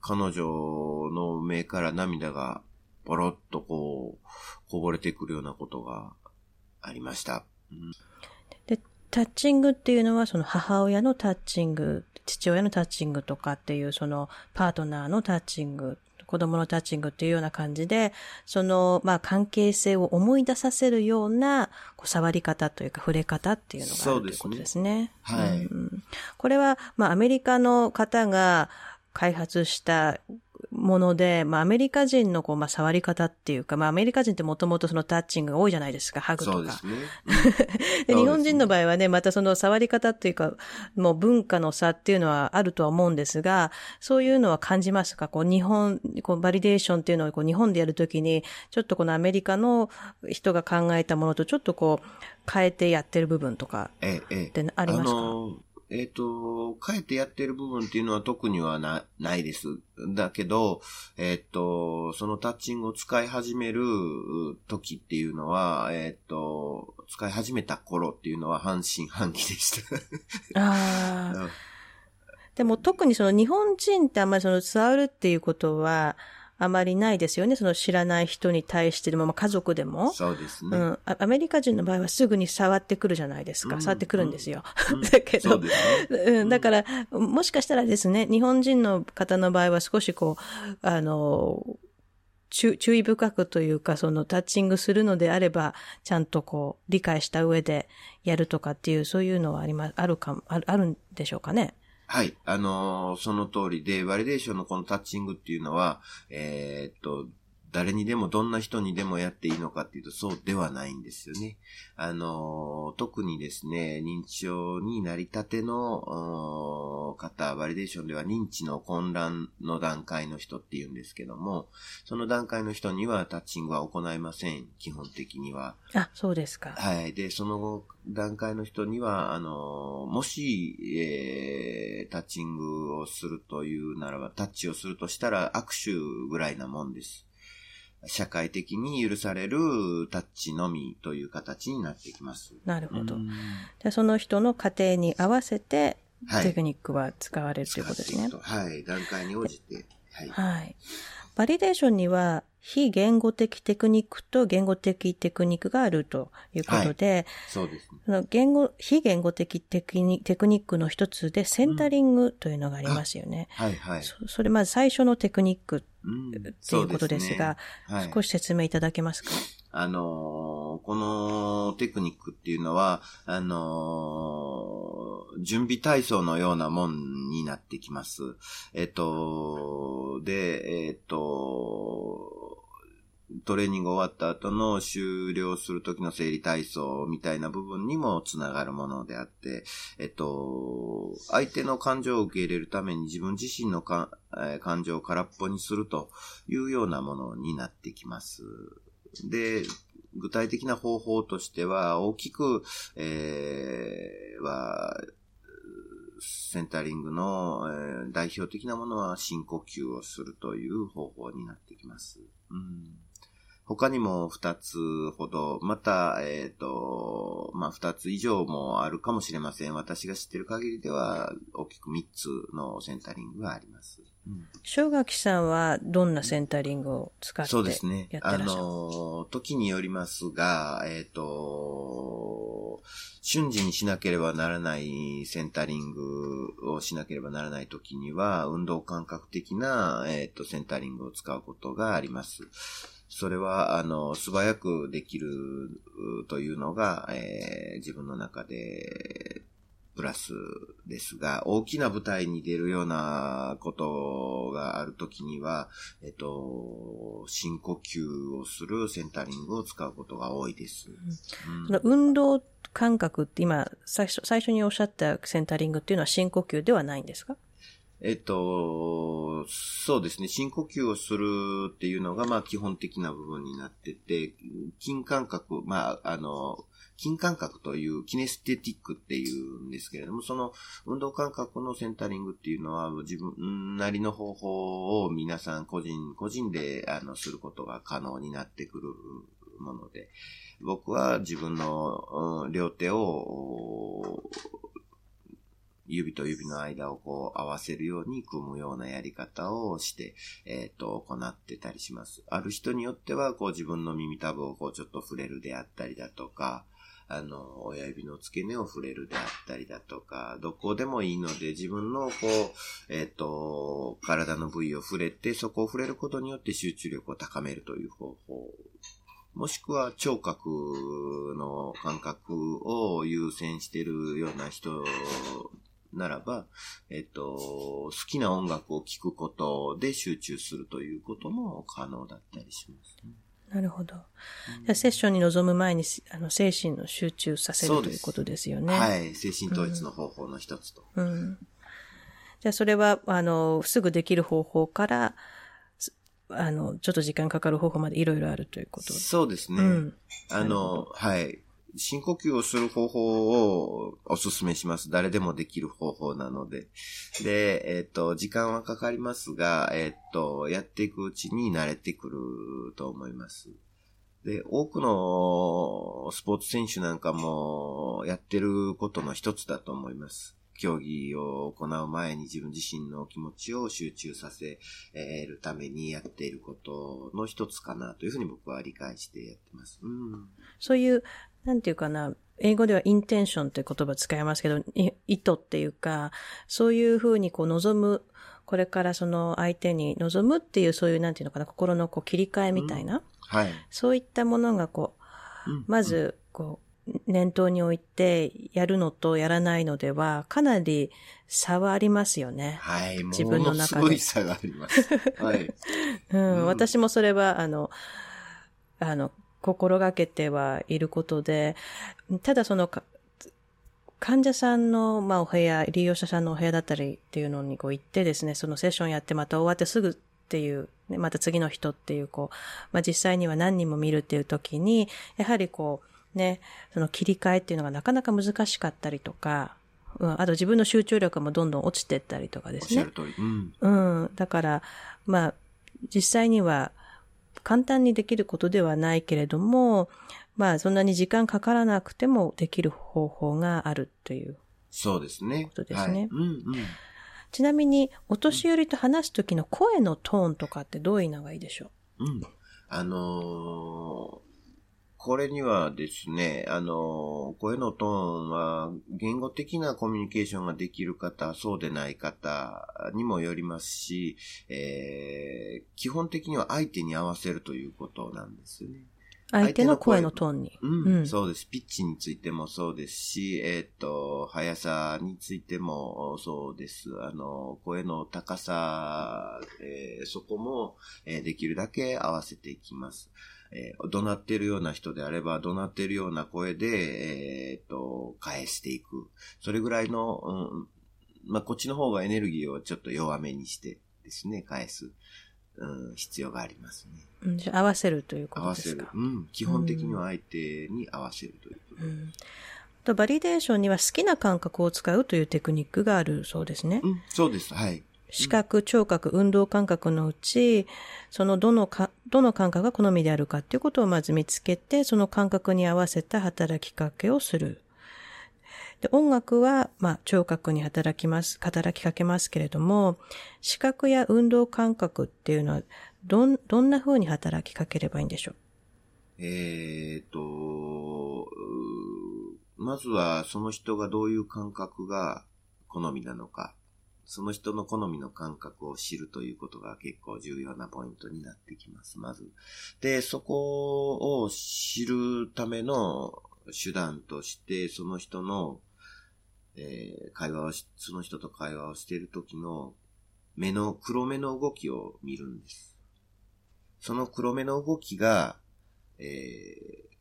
彼女の目から涙がポロッとこう、こぼれてくるようなことがありました。うんタッチングっていうのは、その母親のタッチング、父親のタッチングとかっていう、そのパートナーのタッチング、子供のタッチングっていうような感じで、その、まあ、関係性を思い出させるような、こう触り方というか、触れ方っていうのがあるということですね。すねはい、うん。これは、まあ、アメリカの方が開発したもので、まあ、アメリカ人のこう、まあ、触り方っていうか、まあ、アメリカ人ってもともとそのタッチングが多いじゃないですか、ハグとか。そうですね。で日本人の場合はね、またその触り方っていうか、もう文化の差っていうのはあるとは思うんですが、そういうのは感じますか？こう、日本、こう、バリデーションっていうのをこう、日本でやるときに、ちょっとこのアメリカの人が考えたものとちょっとこう、変えてやってる部分とかってありますか、えええ、あのーえっ、ー、と、帰ってやってる部分っていうのは特にはな、ないです。だけど、えっ、ー、と、そのタッチングを使い始める時っていうのは、えっ、ー、と、使い始めた頃っていうのは半信半疑でしたああ。でも特にその日本人ってあんまりその触るっていうことは、あまりないですよね。その知らない人に対してでも、まあ、家族でも。そうですね、うん。アメリカ人の場合はすぐに触ってくるじゃないですか。うん、触ってくるんですよ。うん、だけど、ね、うん、だから、もしかしたらですね、日本人の方の場合は少しこう、あの、注注意深くというか、そのタッチングするのであれば、ちゃんとこう、理解した上でやるとかっていう、そういうのはありま、あるか、あるんでしょうかね。はい。あのーその通りで、バリデーションのこのタッチングっていうのは、えーっと、誰にでもどんな人にでもやっていいのかっていうとそうではないんですよね。あのー特にですね、認知症になりたての方、バリデーションでは認知の混乱の段階の人っていうんですけども、その段階の人にはタッチングは行いません。基本的には。あ、そうですか。はい。で、その段階の人には、あの、もし、えー、タッチングをするというならば、タッチをするとしたら握手ぐらいなもんです。社会的に許されるタッチのみという形になってきます。なるほど。うんじゃあその人の家庭に合わせて、はいテクニックは使われるということですねはい。段階に応じて。はい。はい。バリデーションには、非言語的テクニックと言語的テクニックがあるということで、そうですね。その言語、非言語的テクニテクニックの一つで、センタリングというのがありますよね。はいはい。そそれまず最初のテクニックうんっていうことですが、すね。はい。少し説明いただけますか？あのーこのテクニックっていうのは、あのー準備体操のようなもんになってきます。えっと、で、えっと、トレーニング終わった後の終了する時の整理体操みたいな部分にもつながるものであって、えっと、相手の感情を受け入れるために自分自身のか、え感情を空っぽにするというようなものになってきます。で、具体的な方法としては、大きく、えーは、センタリングの、え代表的なものは深呼吸をするという方法になってきます。うん他にも二つほど、また、えっ、と、まあ、二つ以上もあるかもしれません。私が知ってる限りでは、大きく三つのセンタリングがあります。うん正垣さんはどんなセンタリングを使ってそうですね。やってあらっしゃる？の、時によりますが、えっ、と、瞬時にしなければならないセンタリングをしなければならない時には、運動感覚的な、えっ、と、センタリングを使うことがあります。それは、あの、素早くできるうというのが、えー自分の中で、プラスですが、大きな舞台に出るようなことがあるときには、えっと、深呼吸をするセンタリングを使うことが多いです。うん。その運動感覚って今、最初、最初におっしゃったセンタリングっていうのは深呼吸ではないんですか？えっと、そうですね。深呼吸をするっていうのが、まあ、基本的な部分になってて、筋感覚、まあ、あの、筋感覚というキネステティックっていうんですけれども、その運動感覚のセンタリングっていうのは自分なりの方法を皆さん個人、個人であのすることが可能になってくるもので、僕は自分の両手を指と指の間をこう合わせるように組むようなやり方をして、えっ、と、行ってたりします。ある人によっては、こう自分の耳たぶをこうちょっと触れるであったりだとか、あの、親指の付け根を触れるであったりだとか、どこでもいいので自分のこう、えっ、と、体の部位を触れて、そこを触れることによって集中力を高めるという方法。もしくは聴覚の感覚を優先してるような人ならば、えっと、好きな音楽を聴くことで集中するということも可能だったりしますね。なるほど。じゃあセッションに臨む前に、あの、精神の集中させるということですよね。はい。精神統一の方法の一つと。うん。じゃあそれは、あの、すぐできる方法から、すあの、ちょっと時間かかる方法までいろいろあるということ。そうですね。うん。あの、はい。深呼吸をする方法をお勧めします。誰でもできる方法なので。で、えっ、と、時間はかかりますが、えっ、と、やっていくうちに慣れてくると思います。で、多くのスポーツ選手なんかもやってることの一つだと思います。競技を行う前に自分自身の気持ちを集中させるためにやっていることの一つかなというふうに僕は理解してやってます。うん。そういう、なんていうかな、英語ではインテンションという言葉使いますけど、い意図っていうか、そういうふうにこう望むこれからその相手に望むっていう、そういう、なんていうのかな、心のこう切り替えみたいな、はい。そういったものがこう、うんま、ず、こう、念頭に置いて、やるのとやらないのでは、かなり差はありますよね。はい。自分のものす中でごい差があります。はい。うん、うん私もそれは、あの、あの、心がけてはいることで、ただそのか、患者さんの、まあ、お部屋、利用者さんのお部屋だったりっていうのにこう行ってですね、そのセッションやってまた終わってすぐっていう、ね、また次の人っていう、こう、まあ、実際には何人も見るっていう時に、やはりこう、ね、その切り替えっていうのがなかなか難しかったりとか、うん、あと自分の集中力もどんどん落ちてったりとかですねおっしゃる。通り。うん。うん。だから、まあ、実際には簡単にできることではないけれども、まあ、そんなに時間かからなくてもできる方法があるという。そうですね。ことですねはい、うんうん。ちなみに、お年寄りと話すときの声のトーンとかってどういうのがいいでしょうん。あのーこれにはですね、あのー声のトーンは言語的なコミュニケーションができる方、そうでない方にもよりますし、えー基本的には相手に合わせるということなんですよね。う相手の声のトーンに。うん、うんそうです。ピッチについてもそうですし、えっ、と、速さについてもそうです。あの、声の高さ、えーそこも、えーできるだけ合わせていきます。えー怒鳴ってるような人であれば、怒鳴ってるような声で、えっ、と、返していく。それぐらいの、うん、まあ、こっちの方がエネルギーをちょっと弱めにしてですね、返す、うん、必要がありますね。うんじゃあ合わせるというこ合わせるとですか。。うん。基本的には相手に合わせるということ。うんとバリデーションには好きな感覚を使うというテクニックがあるそうですね。うん、そうです。はい。視覚、聴覚、運動感覚のうち、そのどのか、どの感覚が好みであるかっていうことをまず見つけて、その感覚に合わせた働きかけをする。で音楽は、まあ、聴覚に働きます、働きかけますけれども、視覚や運動感覚っていうのは、どん、どんな風に働きかければいいんでしょう？えーと、まずはその人がどういう感覚が好みなのか、その人の好みの感覚を知るということが結構重要なポイントになってきます、まず。で、そこを知るための手段として、その人の、えー会話をし、その人と会話をしている時の目の、黒目の動きを見るんです。その黒目の動きが、えー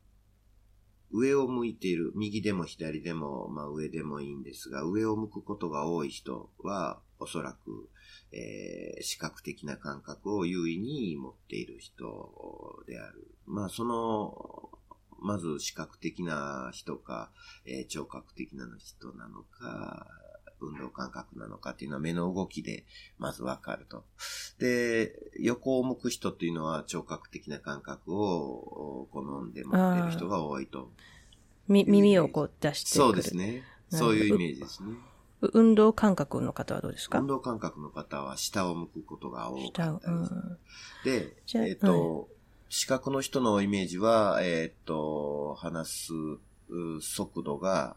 上を向いている、右でも左でも、まあ上でもいいんですが、上を向くことが多い人は、おそらく、えー視覚的な感覚を優位に持っている人である。まあその、まず視覚的な人か、えー聴覚的な人なのか、運動感覚なのかっていうのは目の動きでまずわかると。で、横を向く人っていうのは聴覚的な感覚を好んで持っている人が多いと。み耳をこう出してくる。そうですね。そういうイメージですね。う運動感覚の方はどうですか？運動感覚の方は下を向くことが多かったです。ん。で、じゃあえっ、と、視覚の人のイメージは、えっ、と、話すう速度が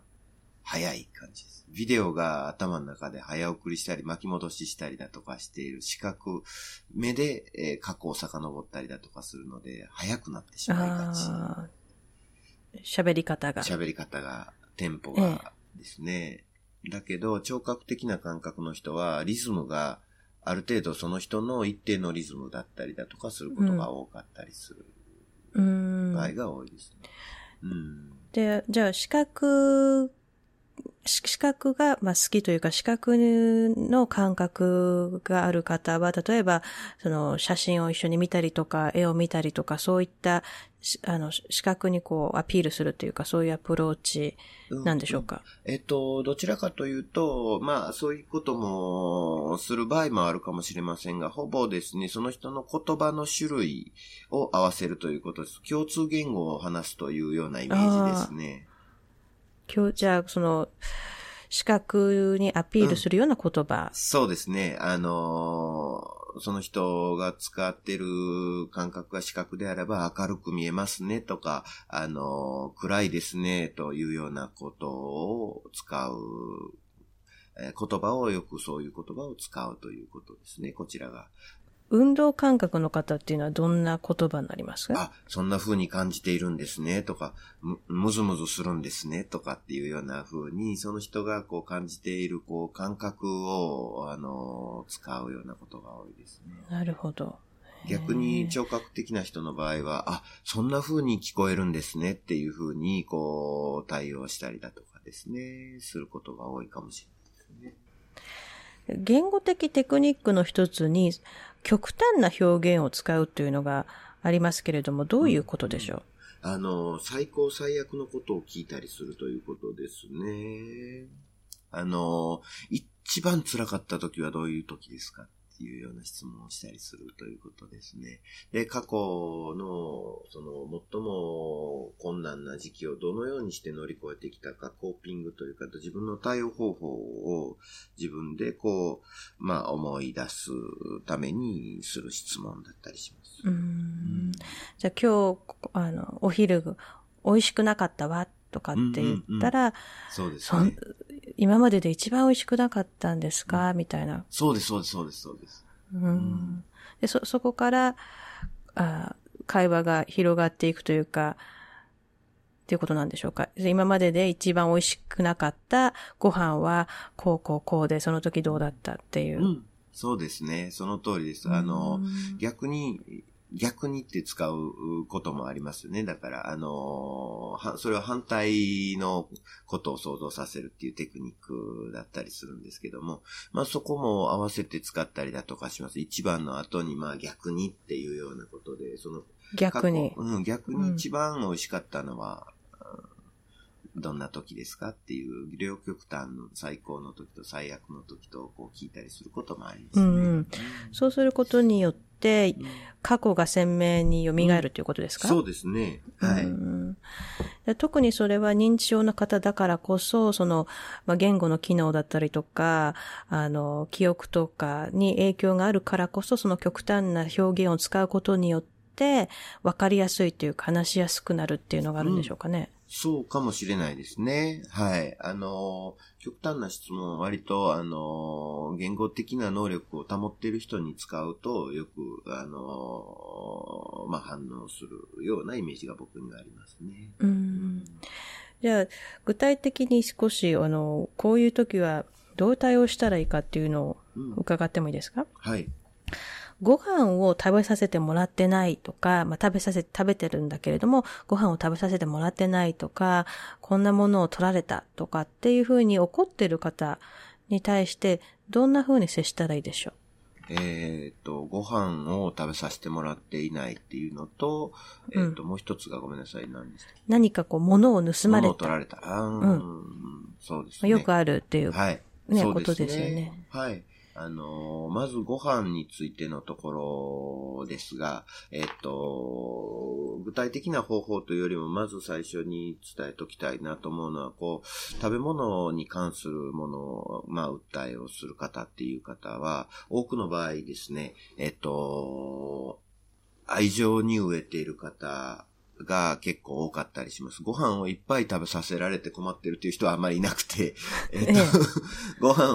速い感じです。ビデオが頭の中で早送りしたり巻き戻ししたりだとかしている視覚、目で、えー過去を遡ったりだとかするので、速くなってしまいがち。喋り方が。喋り方が、テンポえがですね。だけど、聴覚的な感覚の人は、リズムが、ある程度その人の一定のリズムだったりだとかすることが多かったりする。場合が多いですね。うん。で、じゃあ、視覚、し視覚が、まあ、好きというか、視覚の感覚がある方は、例えば、その、写真を一緒に見たりとか、絵を見たりとか、そういった、しあの、視覚にこう、アピールするというか、そういうアプローチなんでしょうか？えっと、どちらかというと、まあ、そういうこともする場合もあるかもしれませんが、ほぼですね、その人の言葉の種類を合わせるということです。共通言語を話すというようなイメージですね。今日、じゃあ、その、視覚にアピールするような言葉。そうですね。あのーその人が使ってる感覚が視覚であれば明るく見えますねとか、あのー暗いですねというようなことを使う、えー言葉をよくそういう言葉を使うということですね、こちらが。運動感覚の方っていうのはどんな言葉になりますか？あ、そんな風に感じているんですね、とか、む、むずむずするんですね、とかっていうような風に、その人がこう感じているこう感覚を、あの、使うようなことが多いですね。なるほど。逆に聴覚的な人の場合は、あ、そんな風に聞こえるんですねっていう風に、こう、対応したりだとかですね、することが多いかもしれないですね。言語的テクニックの一つに、極端な表現を使うというのがありますけれども、どういうことでしょう、あの、最高最悪のことを聞いたりするということですね。あの、一番辛かった時はどういう時ですか？っていうような質問をしたりするということですね。で、過去の、その、最も困難な時期をどのようにして乗り越えてきたか、コーピングというか、自分の対応方法を自分でこう、まあ思い出すためにする質問だったりします。うーんじゃあ今日、あの、お昼、美味しくなかったわ、とかって言ったら、そうですそんね。今までで一番美味しくなかったんですか、みたいな。そうです、そうです、そうです、そうです。うんでそ、そこから、あ会話が広がっていくというか、っていうことなんでしょうか？で今までで一番美味しくなかったご飯は、こうこうこうで、その時どうだったっていうう。ん。そうですね。その通りです。あの、逆に、逆にって使うこともありますよね。だから、あの、はそれは反対のことを想像させるっていうテクニックだったりするんですけども、まあそこも合わせて使ったりだとかします。一番の後に、まあ逆にっていうようなことで、その、逆にうん、逆に一番美味しかったのは、うんどんな時ですかっていう、両極端の最高の時と最悪の時とこう聞いたりすることもありますね。うんうんそうすることによって、過去が鮮明に蘇るということですか、そうですね。はい。うんで特にそれは認知症の方だからこそ、その、まあ、言語の機能だったりとか、あの、記憶とかに影響があるからこそ、その極端な表現を使うことによって、わかりやすいというか、話しやすくなるっていうのがあるんでしょうかね。そうかもしれないですね。はい。あの、極端な質問は割と、あの、言語的な能力を保っている人に使うと、よく、あの、まあ、反応するようなイメージが僕にはありますね。うんじゃあ、具体的に少し、あの、こういう時はどう対応したらいいかっていうのをうん伺ってもいいですか、はい。ご飯を食べさせてもらってないとか、まあ、食べさせ、食べてるんだけれども、ご飯を食べさせてもらってないとか、こんなものを取られたとかっていうふうに怒ってる方に対して、どんなふうに接したらいいでしょえっ、と、ご飯を食べさせてもらっていないっていうのと、えっ、と、もう一つがごめんなさい、何でしたっう何かこう、物を盗けまれた。物を取られた。うん、そうですね。よくあるっていう。はい。ねそうことですよね。はい。あのーまずご飯についてのところですが、えっと、具体的な方法というよりも、まず最初に伝えときたいなと思うのは、こう、食べ物に関するものを、まあ、訴えをする方っていう方は、多くの場合ですね、えっと、愛情に飢えている方が結構多かったりします。ご飯をいっぱい食べさせられて困ってるっていう人はあんまりいなくて、えっとええ、ご飯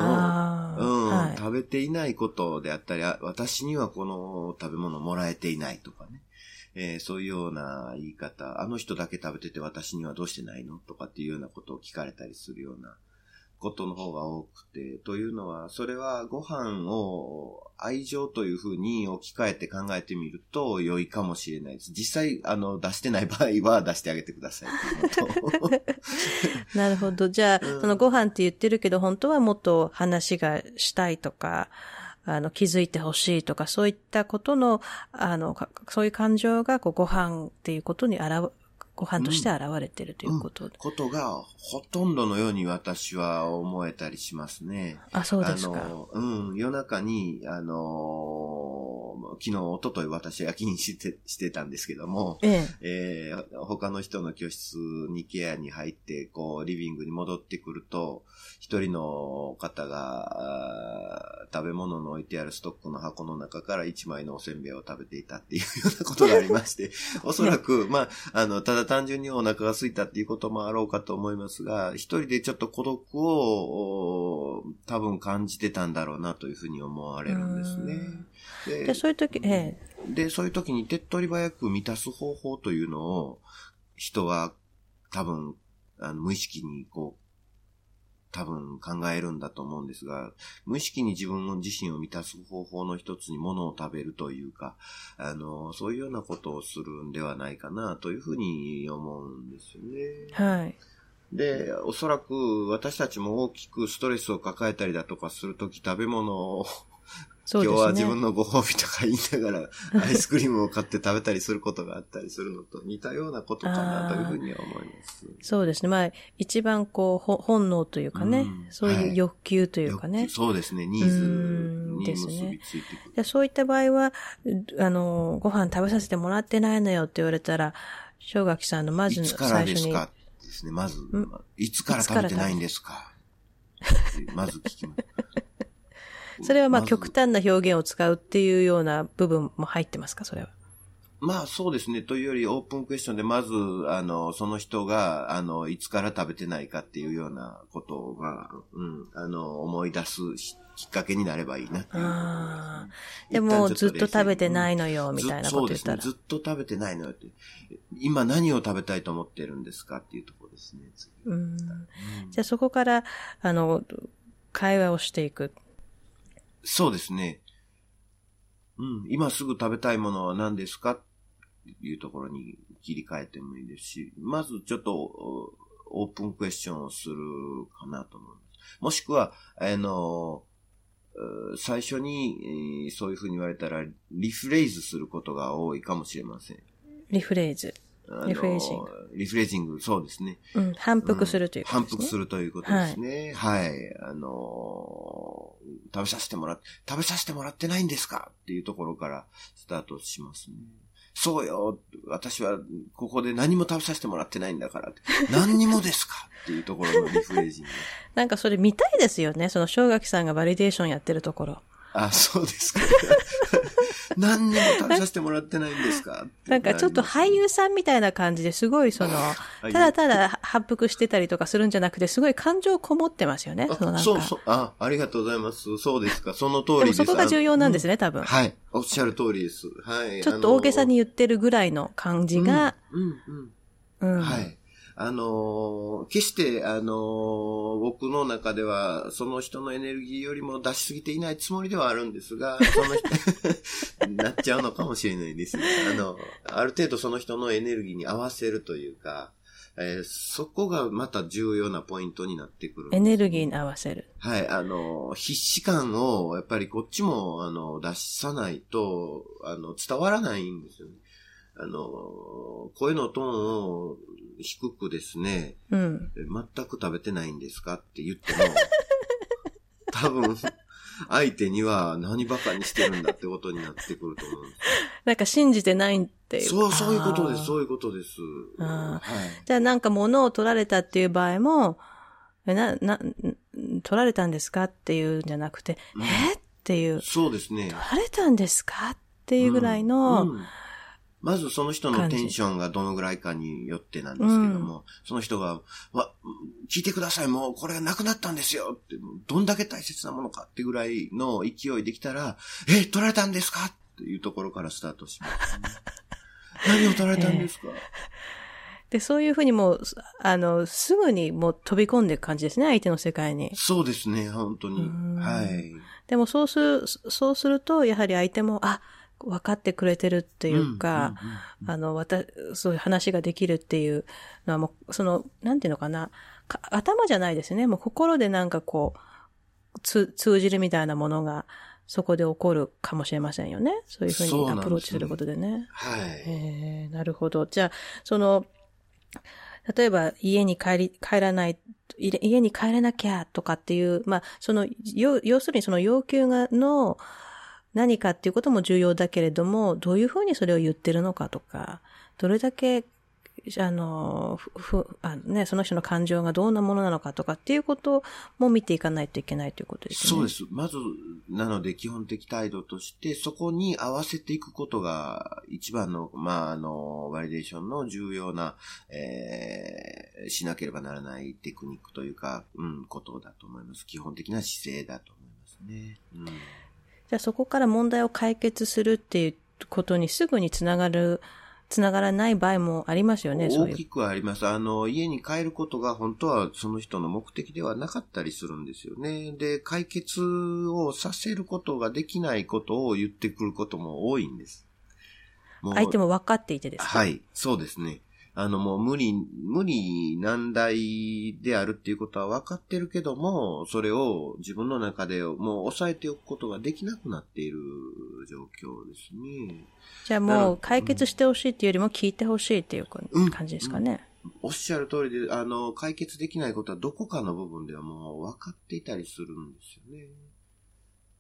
を、うん、はい。食べていないことであったり、あ私にはこの食べ物もらえていないとかね。えーそういうような言い方、あの人だけ食べてて私にはどうしてないのとかっていうようなことを聞かれたりするようなことの方が多くて、というのは、それはご飯を愛情というふうに置き換えて考えてみると良いかもしれないです。実際、あの、出してない場合は出してあげてください。なるほど。じゃあ、うんそのご飯って言ってるけど、本当はもっと話がしたいとか、あの、気づいてほしいとか、そういったことの、あの、かそういう感情が、こう、ご飯っていうことに現、ご飯として現れてるということ。ことがほとんどのように私は思えたりしますね。あ、そうですか。あの、うん、夜中に、あの昨日、一昨日私夜勤して、してたんですけども、ええー他の人の居室にケアに入って、こう、リビングに戻ってくると、一人の方が、食べ物の置いてあるストックの箱の中から一枚のおせんべいを食べていたっていうようなことがありまして、おそらく、まあ、あの、ただ単純にお腹が空いたっていうこともあろうかと思いますが、一人でちょっと孤独を、お多分感じてたんだろうなというふうに思わえ。れるんですね。で、でそういう時、ええ。で、そういう時に手っ取り早く満たす方法というのを、人は多分、あの無意識にこう、多分考えるんだと思うんですが、無意識に自分の自身を満たす方法の一つに物を食べるというか、あの、そういうようなことをするんではないかなというふうに思うんですよね。はい。で、おそらく私たちも大きくストレスを抱えたりだとかするとき食べ物を。今日は自分のご褒美とか言いながら、アイスクリームを買って食べたりすることがあったりするのと似たようなことかなというふうには思います。そうですね。まあ、一番こう、ほ本能というかね、うん。そういう欲求というかね。よくそうですね、ニーズうんにですね。結びついてくる。でそういった場合は、あの、ご飯食べさせてもらってないのよって言われたら、正垣さんのまずいつから最初に、ですかですね、まずん、いつから食べてないんですか？まず聞きます。それはまあず極端な表現を使うっていうような部分も入ってますか、それは？まあそうですね。というよりオープンクエスチョンで、まず、あの、その人が、あの、いつから食べてないかっていうようなことが、うん、あの、思い出すきっかけになればいいな。ああ。でも、ずっと食べてないのよ、みたいなこと言ったら。ずっとそうですね。ずっと食べてないのよって。今何を食べたいと思ってるんですかっていうところですね。次うん。じゃあそこから、あの、会話をしていく。そうですね。うん。今すぐ食べたいものは何ですか？っていうところに切り替えてもいいですし、まずちょっとオープンクエスチョンをするかなと思います。もしくは、あの、最初に、そういうふうに言われたら、リフレーズすることが多いかもしれません。リフレーズ。リフレージング。リフレージング、そうですね。うん。反復するということ反ですね。復するということですね。はい。あのー食べさせてもらっ、食べさせてもらってないんですか？っていうところからスタートしますね。そうよ。私はここで何も食べさせてもらってないんだから。何にもですか？っていうところのリフレージング。なんかそれ見たいですよね。その正垣さんがバリデーションやってるところ。あ、そうですか。何にも食べさせてもらってないんですか？なんかちょっと俳優さんみたいな感じですごいその、ただただ反復してたりとかするんじゃなくて、すごい感情こもってますよね。そのなんか。あそうそう。あ、ありがとうございます。そうですか。その通りです。でもそこが重要なんですね、多分。はい。おっしゃる通りです。はい。ちょっと大げさに言ってるぐらいの感じが、うん、うん、うん。はい。あのー決して、あのー僕の中では、その人のエネルギーよりも出しすぎていないつもりではあるんですが、その人、なっちゃうのかもしれないですね。あの、ある程度その人のエネルギーに合わせるというか、えーそこがまた重要なポイントになってくる。エネルギーに合わせる。はい、あの、必死感を、やっぱりこっちも、あの、出さないと、あの、伝わらないんですよね。あの、声のトーンを低くですね、うん。全く食べてないんですかって言っても、多分、相手には何バカにしてるんだってことになってくると思うなんか信じてないっていう。そう、そういうことです、そういうことです。はい。じゃあなんか物を取られたっていう場合も、えな、な、ん取られたんですかっていうんじゃなくて、うんえ？っていう、そうですね。取られたんですか？っていうぐらいの、うんうんまずその人のテンションがどのぐらいかによってなんですけども、その人が、わ、聞いてください、もうこれがなくなったんですよって、どんだけ大切なものかってぐらいの勢いできたら、え、取られたんですか？っていうところからスタートします、何を取られたんですか、で、そういうふうにもう、あの、すぐにもう飛び込んでいく感じですね、相手の世界に。そうですね、本当に。う。ん。はい。でもそうする、そうすると、やはり相手も、あ、分かってくれてるっていうか、あの、わた、そういう話ができるっていうのはもう、その、なんていうのかな、か頭じゃないですね。もう心でなんかこう、つ、通じるみたいなものが、そこで起こるかもしれませんよね。そういうふうにアプローチすることでね。はい。えー、なるほど。じゃあ、その、例えば家に帰り、帰らない、家に帰れなきゃとかっていう、まあ、その、要要するにその要求が、の、何かっていうことも重要だけれども、どういうふうにそれを言ってるのかとか、どれだけあの、ふ、あね、その人の感情がどんなものなのかとかっていうことも見ていかないといけないということですね。そうです。まず、なので基本的態度として、そこに合わせていくことが一番の、まあ、あの、バリデーションの重要な、えー、しなければならないテクニックというか、うん、ことだと思います。基本的な姿勢だと思いますね。うん、じゃあそこから問題を解決するっていうことにすぐにつながるつながらない場合もありますよね、大きくあります。あの、家に帰ることが本当はその人の目的ではなかったりするんですよね。で、解決をさせることができないことを言ってくることも多いんです。相手も分かっていてですか？はい、そうですね。あのもう無理、無理難題であるっていうことは分かってるけども、それを自分の中でもう抑えておくことができなくなっている状況ですね。じゃあもう解決してほしいっていうよりも聞いてほしいっていう感じですかね。うんうん、おっしゃる通りで、あの、解決できないことはどこかの部分ではもう分かっていたりするんですよね。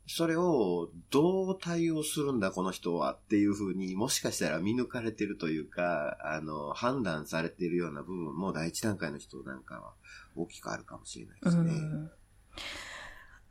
それをどう対応するんだこの人はっていうふうにもしかしたら見抜かれてるというか、あの、判断されているような部分も第一段階の人なんかは大きくあるかもしれないですね。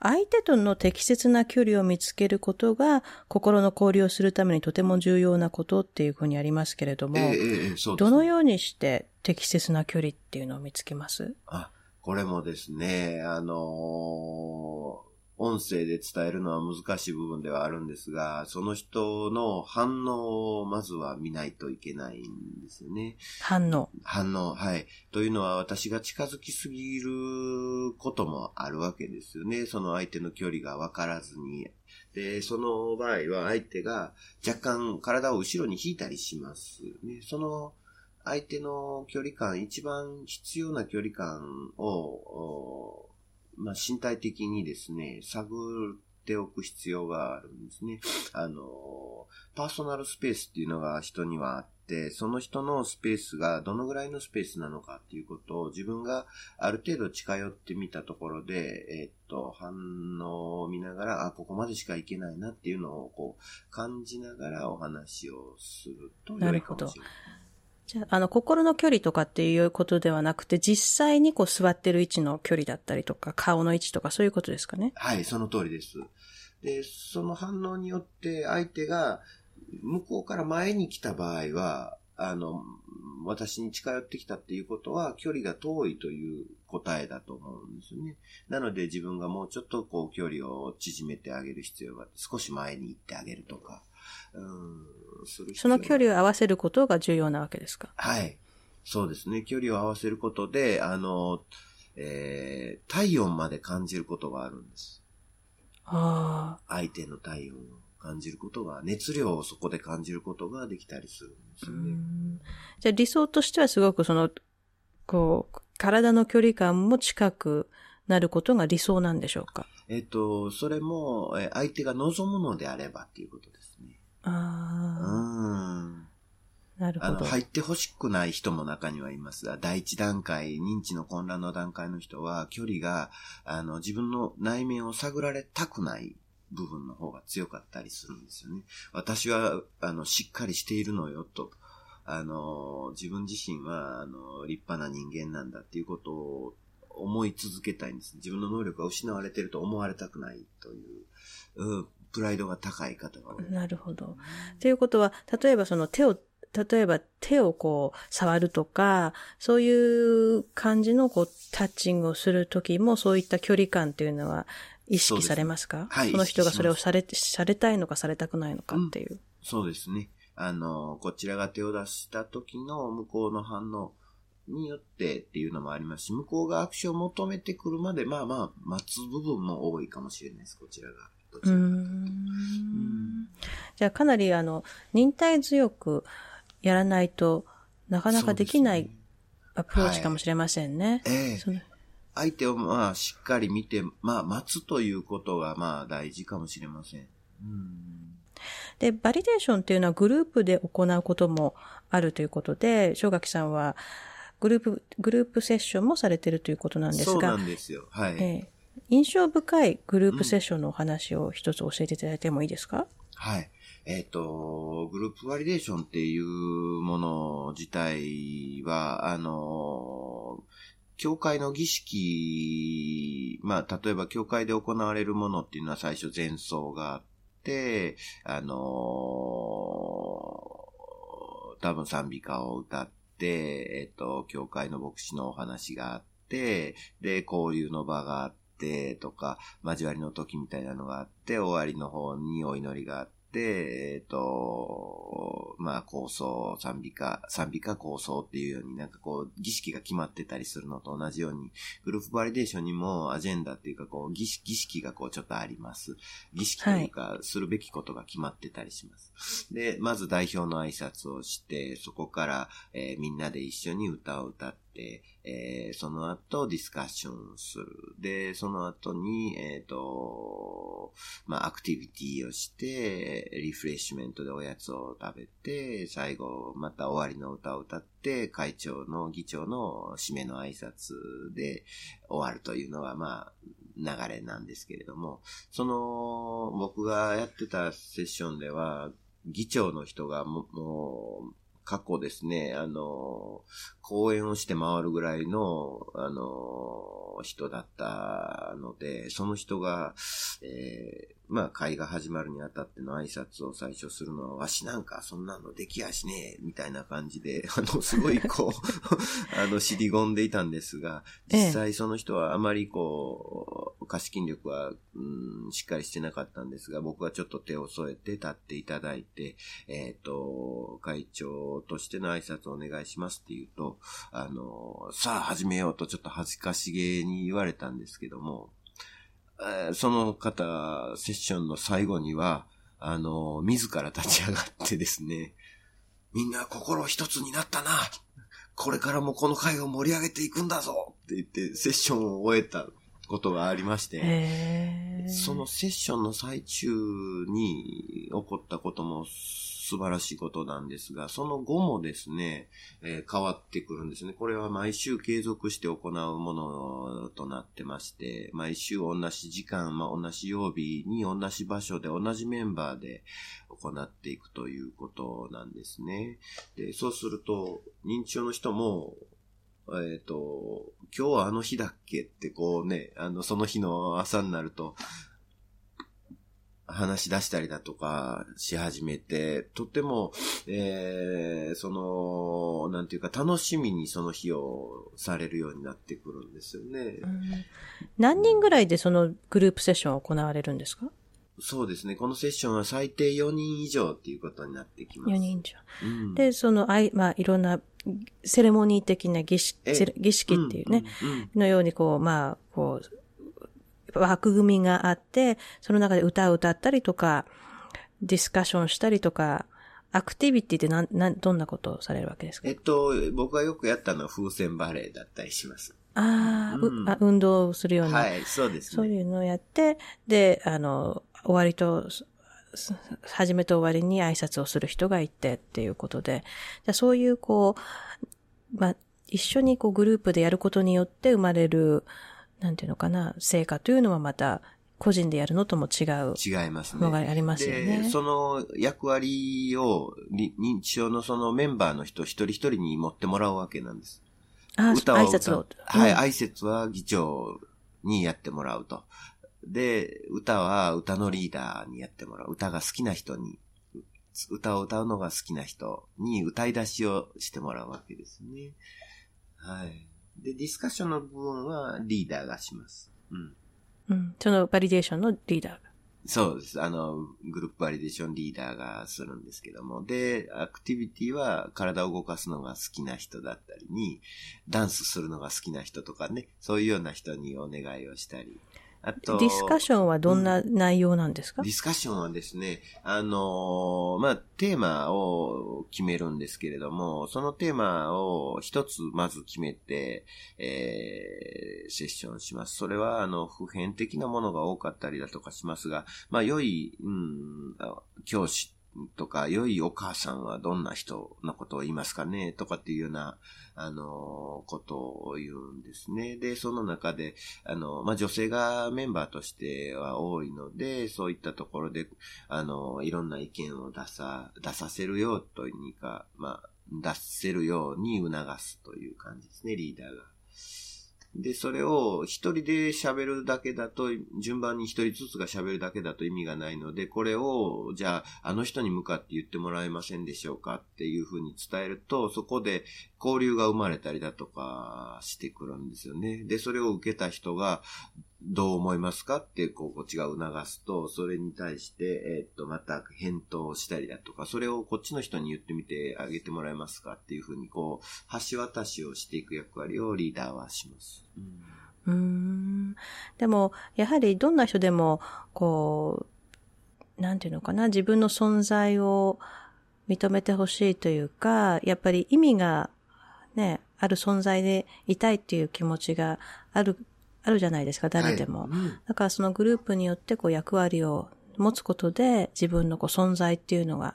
相手との適切な距離を見つけることが心の交流をするためにとても重要なことっていうふうにありますけれども、えーえどのようにして適切な距離っていうのを見つけます？あ、これもですね、あのー音声で伝えるのは難しい部分ではあるんですが、その人の反応をまずは見ないといけないんですよね。反応反応、はい。というのは私が近づきすぎることもあるわけですよね。その相手の距離がわからずに。で、その場合は相手が若干体を後ろに引いたりしますね。その相手の距離感、一番必要な距離感をまあ、身体的にですね、探っておく必要があるんですね。あの、パーソナルスペースっていうのが人にはあって、その人のスペースがどのぐらいのスペースなのかっていうことを自分がある程度近寄ってみたところで、えー、っと、反応を見ながら、あ、ここまでしか行けないなっていうのをこう感じながらお話をすると良いかもしれない。じゃあ、あの、心の距離とかっていうことではなくて、実際にこう座ってる位置の距離だったりとか、顔の位置とかそういうことですかね？はい、その通りです。で、その反応によって相手が向こうから前に来た場合は、あの、私に近寄ってきたっていうことは距離が遠いという答えだと思うんですよね。なので自分がもうちょっとこう距離を縮めてあげる必要があって、少し前に行ってあげるとか、その距離を合わせることが重要なわけですか？はい。そうですね。距離を合わせることで、あの、えー、体温まで感じることがあるんです。ああ。相手の体温を感じることが、熱量をそこで感じることができたりするんですよね。じゃあ理想としてはすごくその、こう、体の距離感も近くなることが理想なんでしょうか？えっと、それも、相手が望むのであればっていうことですね。ああ。うん。なるほど。入ってほしくない人も中にはいますが、第一段階、認知の混乱の段階の人は、距離が、あの、自分の内面を探られたくない部分の方が強かったりするんですよね。私は、あの、しっかりしているのよ、と。あの、自分自身は、あの、立派な人間なんだっていうことを思い続けたいんです。自分の能力が失われていると思われたくないという、うん、プライドが高い方が多い。なるほど。ということは、例えばその手を、例えば手をこう触るとか、そういう感じのこうタッチングをするときもそういった距離感っていうのは意識されますか？はい。その人がそれをされ、されたいのかされたくないのかっていう。うん、そうですね。あの、こちらが手を出した時の向こうの反応によってっていうのもありますし、向こうが握手を求めてくるまで、まあまあ、待つ部分も多いかもしれないです、こちらが。うん。じゃあかなりあの、忍耐強くやらないとなかなかできないアプローチかもしれませんね。はい、ええ相手をまあしっかり見て、まあ待つということがまあ大事かもしれません。うんで、バリデーションっていうのはグループで行うこともあるということで、正垣さんはグループ、グループセッションもされてるということなんですが。そうなんですよ。はい。え印象深いグループセッションのお話を一つ教えていただいてもいいですか、はい。えっ、と、グループバリデーションっていうもの自体は、あの、教会の儀式、まあ、例えば教会で行われるものっていうのは最初前奏があって、あの多分賛美歌を歌って、えっ、と、教会の牧師のお話があって、で、交流の場があって、とか、交わりの時みたいなのがあって、終わりの方にお祈りがあって、えっ、ー、と、まあ、構想、賛美歌、賛美歌構想っていうようになんかこう、儀式が決まってたりするのと同じように、グループバリデーションにもアジェンダっていうかこう、儀式儀式がこうちょっとあります。儀式というか、するべきことが決まってたりします。はい、で、まず代表の挨拶をして、そこから、えー、みんなで一緒に歌を歌って、えー、その後ディスカッションする。で、その後に、えっ、ー、と、まあ、アクティビティをして、リフレッシュメントでおやつを食べて、最後、また終わりの歌を歌って、会長の議長の締めの挨拶で終わるというのは、まあ、流れなんですけれども、その、僕がやってたセッションでは、議長の人がももう、過去ですね、あの、講演をして回るぐらいの、あの、人だったので、その人が、えー、まあ、会が始まるにあたっての挨拶を最初するのは、わしなんかそんなのできやしねえ、みたいな感じで、あの、すごいこう あの、尻込んでいたんですが、実際その人はあまりこう、貸金力は、うん、しっかりしてなかったんですが、僕はちょっと手を添えて立っていただいて、えっ、ー、と、会長としての挨拶をお願いしますって言うと、あの、さあ始めようとちょっと恥ずかしげに言われたんですけども、その方、セッションの最後には、あの、自ら立ち上がってですね、みんな心一つになったなこれからもこの会を盛り上げていくんだぞって言ってセッションを終えたことがありまして、そのセッションの最中に起こったことも素晴らしいことなんですが、その後もですね、えー、変わってくるんですね。これは毎週継続して行うものとなってまして、毎週同じ時間、まあ、同じ曜日に同じ場所で同じメンバーで行っていくということなんですね。で、そうすると、認知症の人も、えっ、ー、と、今日はあの日だっけってこうね、あの、その日の朝になると、話し出したりだとかし始めて、とっても、えー、その、なんていうか楽しみにその日をされるようになってくるんですよね。うん、何人ぐらいでそのグループセッションを行われるんですか？そうですね。このセッションは最低4人以上っていうことになってきます。4人以上。うん、で、その、あい、まあ、いろんなセレモニー的な儀式、儀式っていうね、うんうん、のようにこう、まあ、こう、枠組みがあって、その中で歌を歌ったりとか、ディスカッションしたりとか、アクティビティってなん、なん、どんなことをされるわけですか？えっと、僕がよくやったのは風船バレーだったりします。あ、うん、あ、運動するような。はい、そうですね。そういうのをやって、で、あの、終わりと、始めと終わりに挨拶をする人がいてっていうことで、じゃそういうこう、まあ、一緒にこうグループでやることによって生まれる、なんていうのかな、成果というのはまた、個人でやるのとも違う。違いますね。のがありますよね。その役割を、認知症のそのメンバーの人一人一人に持ってもらうわけなんです。あ歌を挨拶を。はい、挨拶は議長にやってもらうと。で、歌は歌のリーダーにやってもらう。歌が好きな人に、歌を歌うのが好きな人に歌い出しをしてもらうわけですね。はい。で、ディスカッションの部分はリーダーがします。うん。うん。そのバリデーションのリーダーが。そうです。あの、グループバリデーションリーダーがするんですけども。で、アクティビティは体を動かすのが好きな人だったりに、ダンスするのが好きな人とかね、そういうような人にお願いをしたり。あと、ディスカッションはどんな内容なんですか、うん、ディスカッションはですね、あのー、まあ、テーマを決めるんですけれども、そのテーマを一つまず決めて、えー、セッションします。それは、あの、普遍的なものが多かったりだとかしますが、まあ、良い、うん、教師とか、良いお母さんはどんな人のことを言いますかね？とかっていうような、あの、ことを言うんですね。で、その中で、あの、まあ、女性がメンバーとしては多いので、そういったところで、あの、いろんな意見を出さ、出させるようというか、まあ、出せるように促すという感じですね、リーダーが。で、それを一人で喋るだけだと、順番に一人ずつが喋るだけだと意味がないので、これを、じゃあ、あの人に向かって言ってもらえませんでしょうかっていうふうに伝えると、そこで交流が生まれたりだとかしてくるんですよね。で、それを受けた人が、どう思いますかって、こう、こっちが促すと、それに対して、えっと、また返答したりだとか、それをこっちの人に言ってみてあげてもらえますかっていうふうに、こう、橋渡しをしていく役割をリーダーはします。うん。でも、やはりどんな人でも、こう、なんていうのかな、自分の存在を認めてほしいというか、やっぱり意味がね、ある存在でいたいっていう気持ちがあるあるじゃないですか、誰でも。はいうん、だからそのグループによってこう役割を持つことで自分のこう存在っていうのが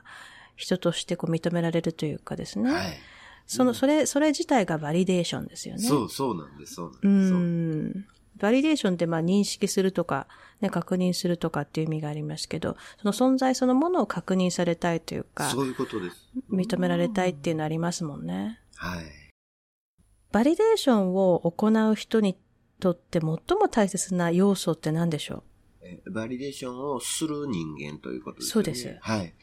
人としてこう認められるというかですね。はい。その、それ、それ自体がバリデーションですよね。そう、そうなんです、そうなんです。うん。バリデーションってまあ認識するとか、ね、確認するとかっていう意味がありますけど、その存在そのものを確認されたいというか、そういうことです。認められたいっていうのありますもんね。はい。バリデーションを行う人にとって最も大切な要素って何でしょう？バリデーションをする人間ということですね。そうです。はい。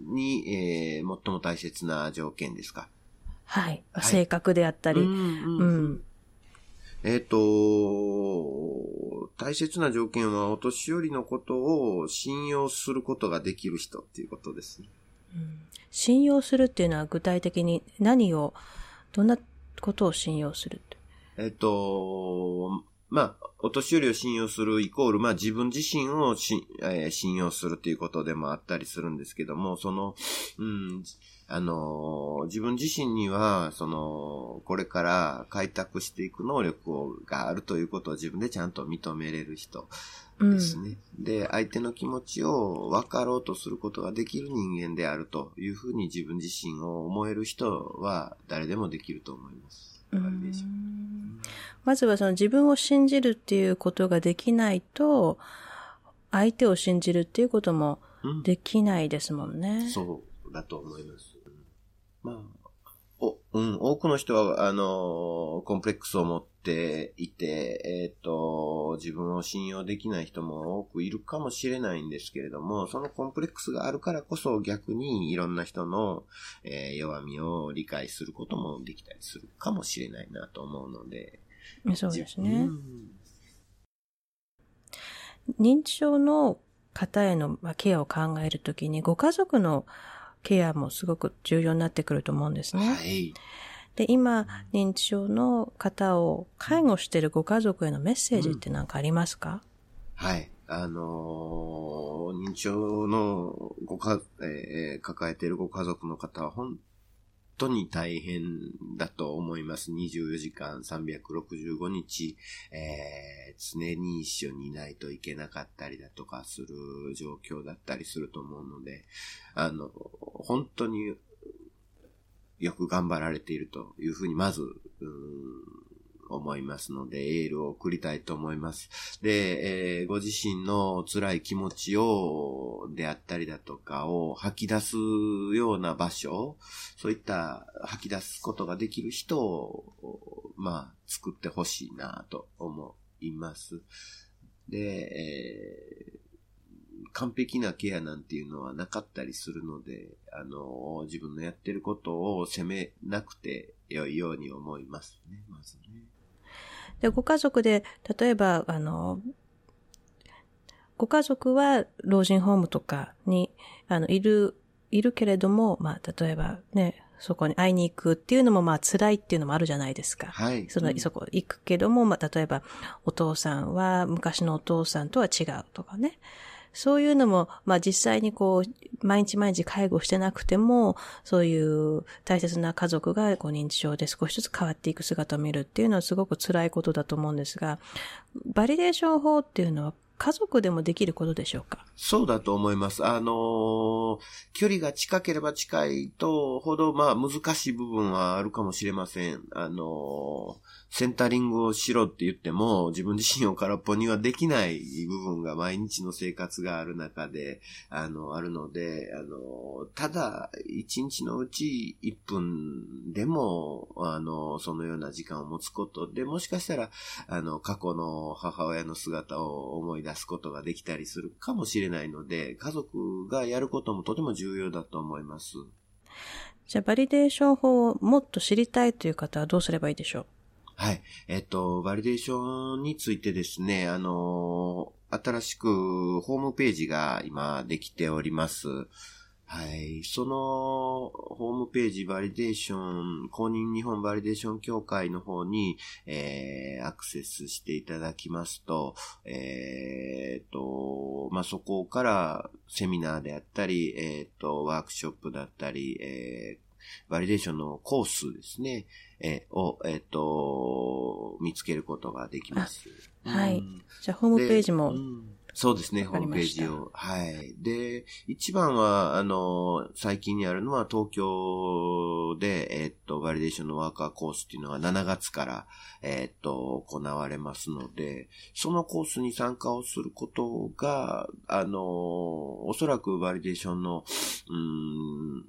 に、えー、最も大切な条件ですか？はい。はい、性格であったり。うん、うん、えっ、ー、と、大切な条件はお年寄りのことを信用することができる人っていうことですね。うん、信用するっていうのは具体的に何を、どんなことを信用するえっと、まあ、お年寄りを信用するイコール、まあ自分自身をし、えー、信用するということでもあったりするんですけども、その、うん、あの、自分自身には、その、これから開拓していく能力があるということを自分でちゃんと認めれる人ですね。うん、で、相手の気持ちを分かろうとすることができる人間であるというふうに自分自身を思える人は誰でもできると思います。まずはその自分を信じるっていうことができないと、相手を信じるっていうこともできないですもんね。うん、そうだと思います。まあ、お、うん、多くの人は、あの、コンプレックスを持っていて、えっ、ー、と、自分を信用できない人も多くいるかもしれないんですけれども、そのコンプレックスがあるからこそ逆にいろんな人の、えー、弱みを理解することもできたりするかもしれないなと思うので。そうですね。認知症の方へのケアを考えるときに、ご家族のケアもすごく重要になってくると思うんですね。はい。で、今、認知症の方を介護しているご家族へのメッセージって何かありますか、うん、はい。あのー、認知症のごか、えー、抱えているご家族の方は本当に大変だと思います。24時間365日、えー、常に一緒にいないといけなかったりだとかする状況だったりすると思うので、あの、本当によく頑張られているというふうに、まず、思いますので、エールを送りたいと思います。で、えー、ご自身の辛い気持ちを、であったりだとかを吐き出すような場所、そういった吐き出すことができる人を、まあ、作ってほしいなと思います。で、えー完璧なケアなんていうのはなかったりするので、あの、自分のやってることを責めなくて良いように思いますね、まずね。で、ご家族で、例えば、あの、ご家族は老人ホームとかに、あの、いる、いるけれども、まあ、例えばね、そこに会いに行くっていうのもまあ辛いっていうのもあるじゃないですか。はい。その、そこ行くけども、まあ例えばお父さんは昔のお父さんとは違うとかね。そういうのも、まあ実際にこう、毎日毎日介護してなくても、そういう大切な家族がこう認知症で少しずつ変わっていく姿を見るっていうのはすごく辛いことだと思うんですが、バリデーション法っていうのは家族でもできることでしょうか？そうだと思います。あのー、距離が近ければ近いとほど、まあ難しい部分はあるかもしれません。あのー、センタリングをしろって言っても、自分自身を空っぽにはできない部分が毎日の生活がある中で、あの、あるので、あの、ただ、一日のうち1分でも、あの、そのような時間を持つことで、もしかしたら、あの、過去の母親の姿を思い出すことができたりするかもしれないので、家族がやることもとても重要だと思います。じゃあ、バリデーション法をもっと知りたいという方はどうすればいいでしょう？はい。えっと、バリデーションについてですね、あの、新しくホームページが今できております。はい。その、ホームページバリデーション、公認日本バリデーション協会の方に、えー、アクセスしていただきますと、えー、と、まあ、そこからセミナーであったり、えー、と、ワークショップだったり、えー、バリデーションのコースですね、えー、を、えっ、ー、と、見つけることができます。はい。じゃあ、ホームページも、うん、そうですね、ホームページを。はい。で、一番は、あの、最近にあるのは東京で、えっ、と、バリデーションのワーカーコースっていうのが7月から、えっ、と、行われますので、そのコースに参加をすることが、あの、おそらくバリデーションの、うん、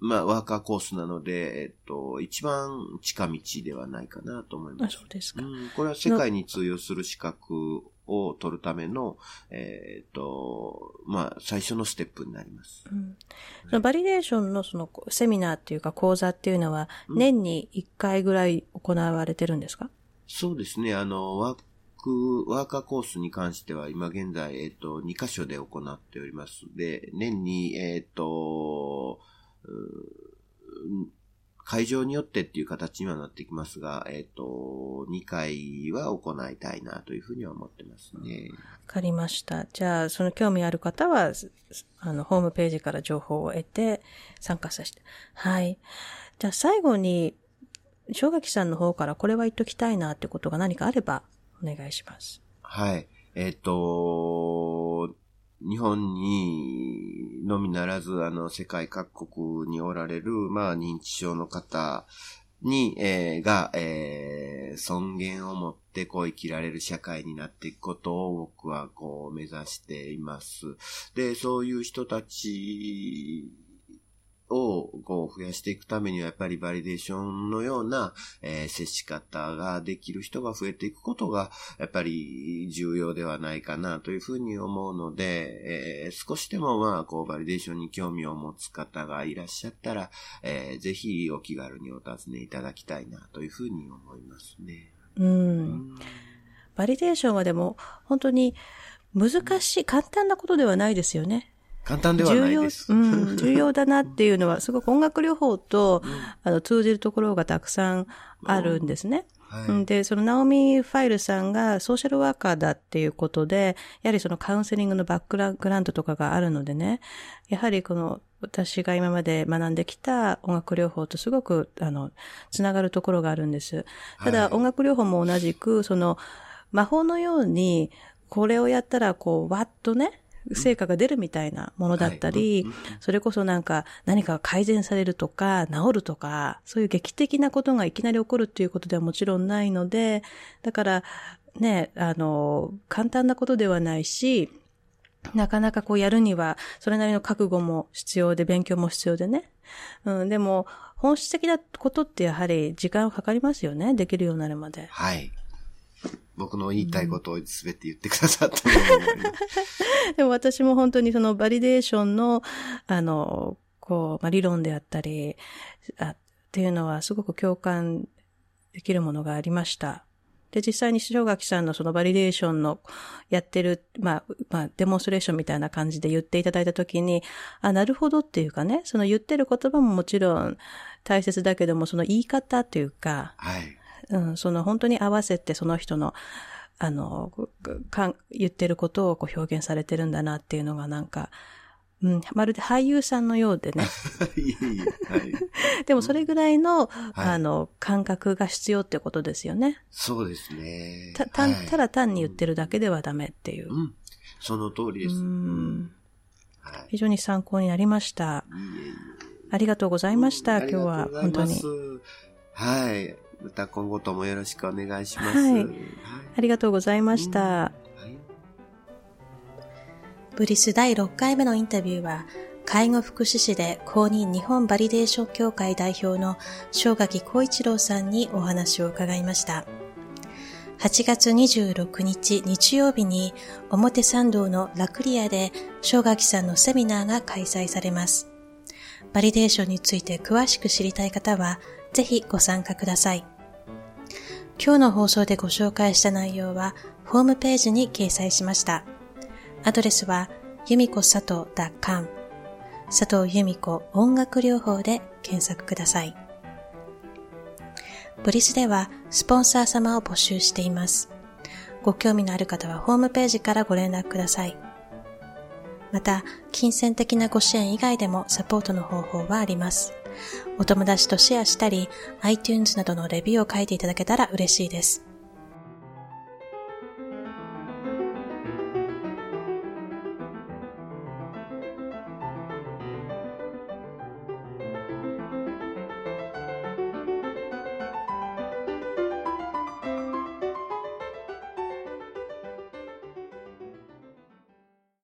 まあ、ワーカーコースなので、えっと、一番近道ではないかなと思います。そうですか、うん。これは世界に通用する資格を取るための、えっと、まあ、最初のステップになります。うん、そのバリデーションのそのセミナーっていうか講座っていうのは、年に1回ぐらい行われてるんですか、うん、そうですね。あの、ワーク、ワーカーコースに関しては今現在、えっと、2箇所で行っておりますで、年に、えっと、会場によってっていう形にはなってきますが、えっ、ー、と、2回は行いたいなというふうには思ってますね。わかりました。じゃあ、その興味ある方は、あの、ホームページから情報を得て参加させて。はい。じゃあ、最後に、正垣さんの方からこれは言っときたいなってことが何かあれば、お願いします。はい。えっ、ー、と、日本にのみならず、あの、世界各国におられる、まあ、認知症の方に、えー、が、えー、尊厳を持ってこう生きられる社会になっていくことを僕はこう目指しています。で、そういう人たちをこう増やしていくためにはやっぱりバリデーションのような、えー、接し方ができる人が増えていくことがやっぱり重要ではないかなというふうに思うので、えー、少しでもまあこうバリデーションに興味を持つ方がいらっしゃったら、えー、ぜひお気軽にお尋ねいただきたいなというふうに思いますね。うん。バリデーションはでも本当に難しい、簡単なことではないですよね。簡単ではないです。重要、うん、重要だなっていうのは、すごく音楽療法と、うん、あの、通じるところがたくさんあるんですね。はい、で、そのナオミ・ファイルさんがソーシャルワーカーだっていうことで、やはりそのカウンセリングのバックグラウンドとかがあるのでね、やはりこの私が今まで学んできた音楽療法とすごく、あの、つながるところがあるんです。ただ、音楽療法も同じく、その、魔法のように、これをやったら、こう、わっとね、成果が出るみたいなものだったり、それこそなんか何かが改善されるとか、治るとか、そういう劇的なことがいきなり起こるっていうことではもちろんないので、だからね、あの、簡単なことではないし、なかなかこうやるには、それなりの覚悟も必要で、勉強も必要でね。うん、でも、本質的なことってやはり時間をかかりますよね。できるようになるまで。はい。僕の言いたいことを全て言ってくださったと でも私も本当にそのバリデーションの、あの、こう、まあ、理論であったり、あっていうのはすごく共感できるものがありました。で、実際に正垣さんのそのバリデーションのやってる、まあ、まあ、デモンストレーションみたいな感じで言っていただいたときに、あ、なるほどっていうかね、その言ってる言葉ももちろん大切だけども、その言い方というか、はい。うん、その本当に合わせてその人の、あの、かん言ってることをこう表現されてるんだなっていうのがなんか、うん、まるで俳優さんのようでね。はい。でもそれぐらいの、はいあの、感覚が必要ってことですよね。そうですね。た、たんはいただ単に言ってるだけではダメっていう。うん。その通りです。ううんんはい。非常に参考になりました。ありがとうございました、あ今日は本当に。はい。また今後ともよろしくお願いします。はいはいありがとうございました。はいブリス第6回目のインタビューは、介護福祉士で公認日本バリデーション協会代表の正垣光一郎さんにお話を伺いました。8月26日日曜日に表参道のラクリアで正垣さんのセミナーが開催されます。バリデーションについて詳しく知りたい方は、ぜひご参加ください。今日の放送でご紹介した内容は、ホームページに掲載しました。アドレスは、由美子佐藤 .com 佐藤由美子音楽療法で検索ください。ブリスではスポンサー様を募集しています。ご興味のある方はホームページからご連絡ください。また、金銭的なご支援以外でもサポートの方法はあります。お友達とシェアしたり、iTunes などのレビューを書いていただけたら嬉しいです。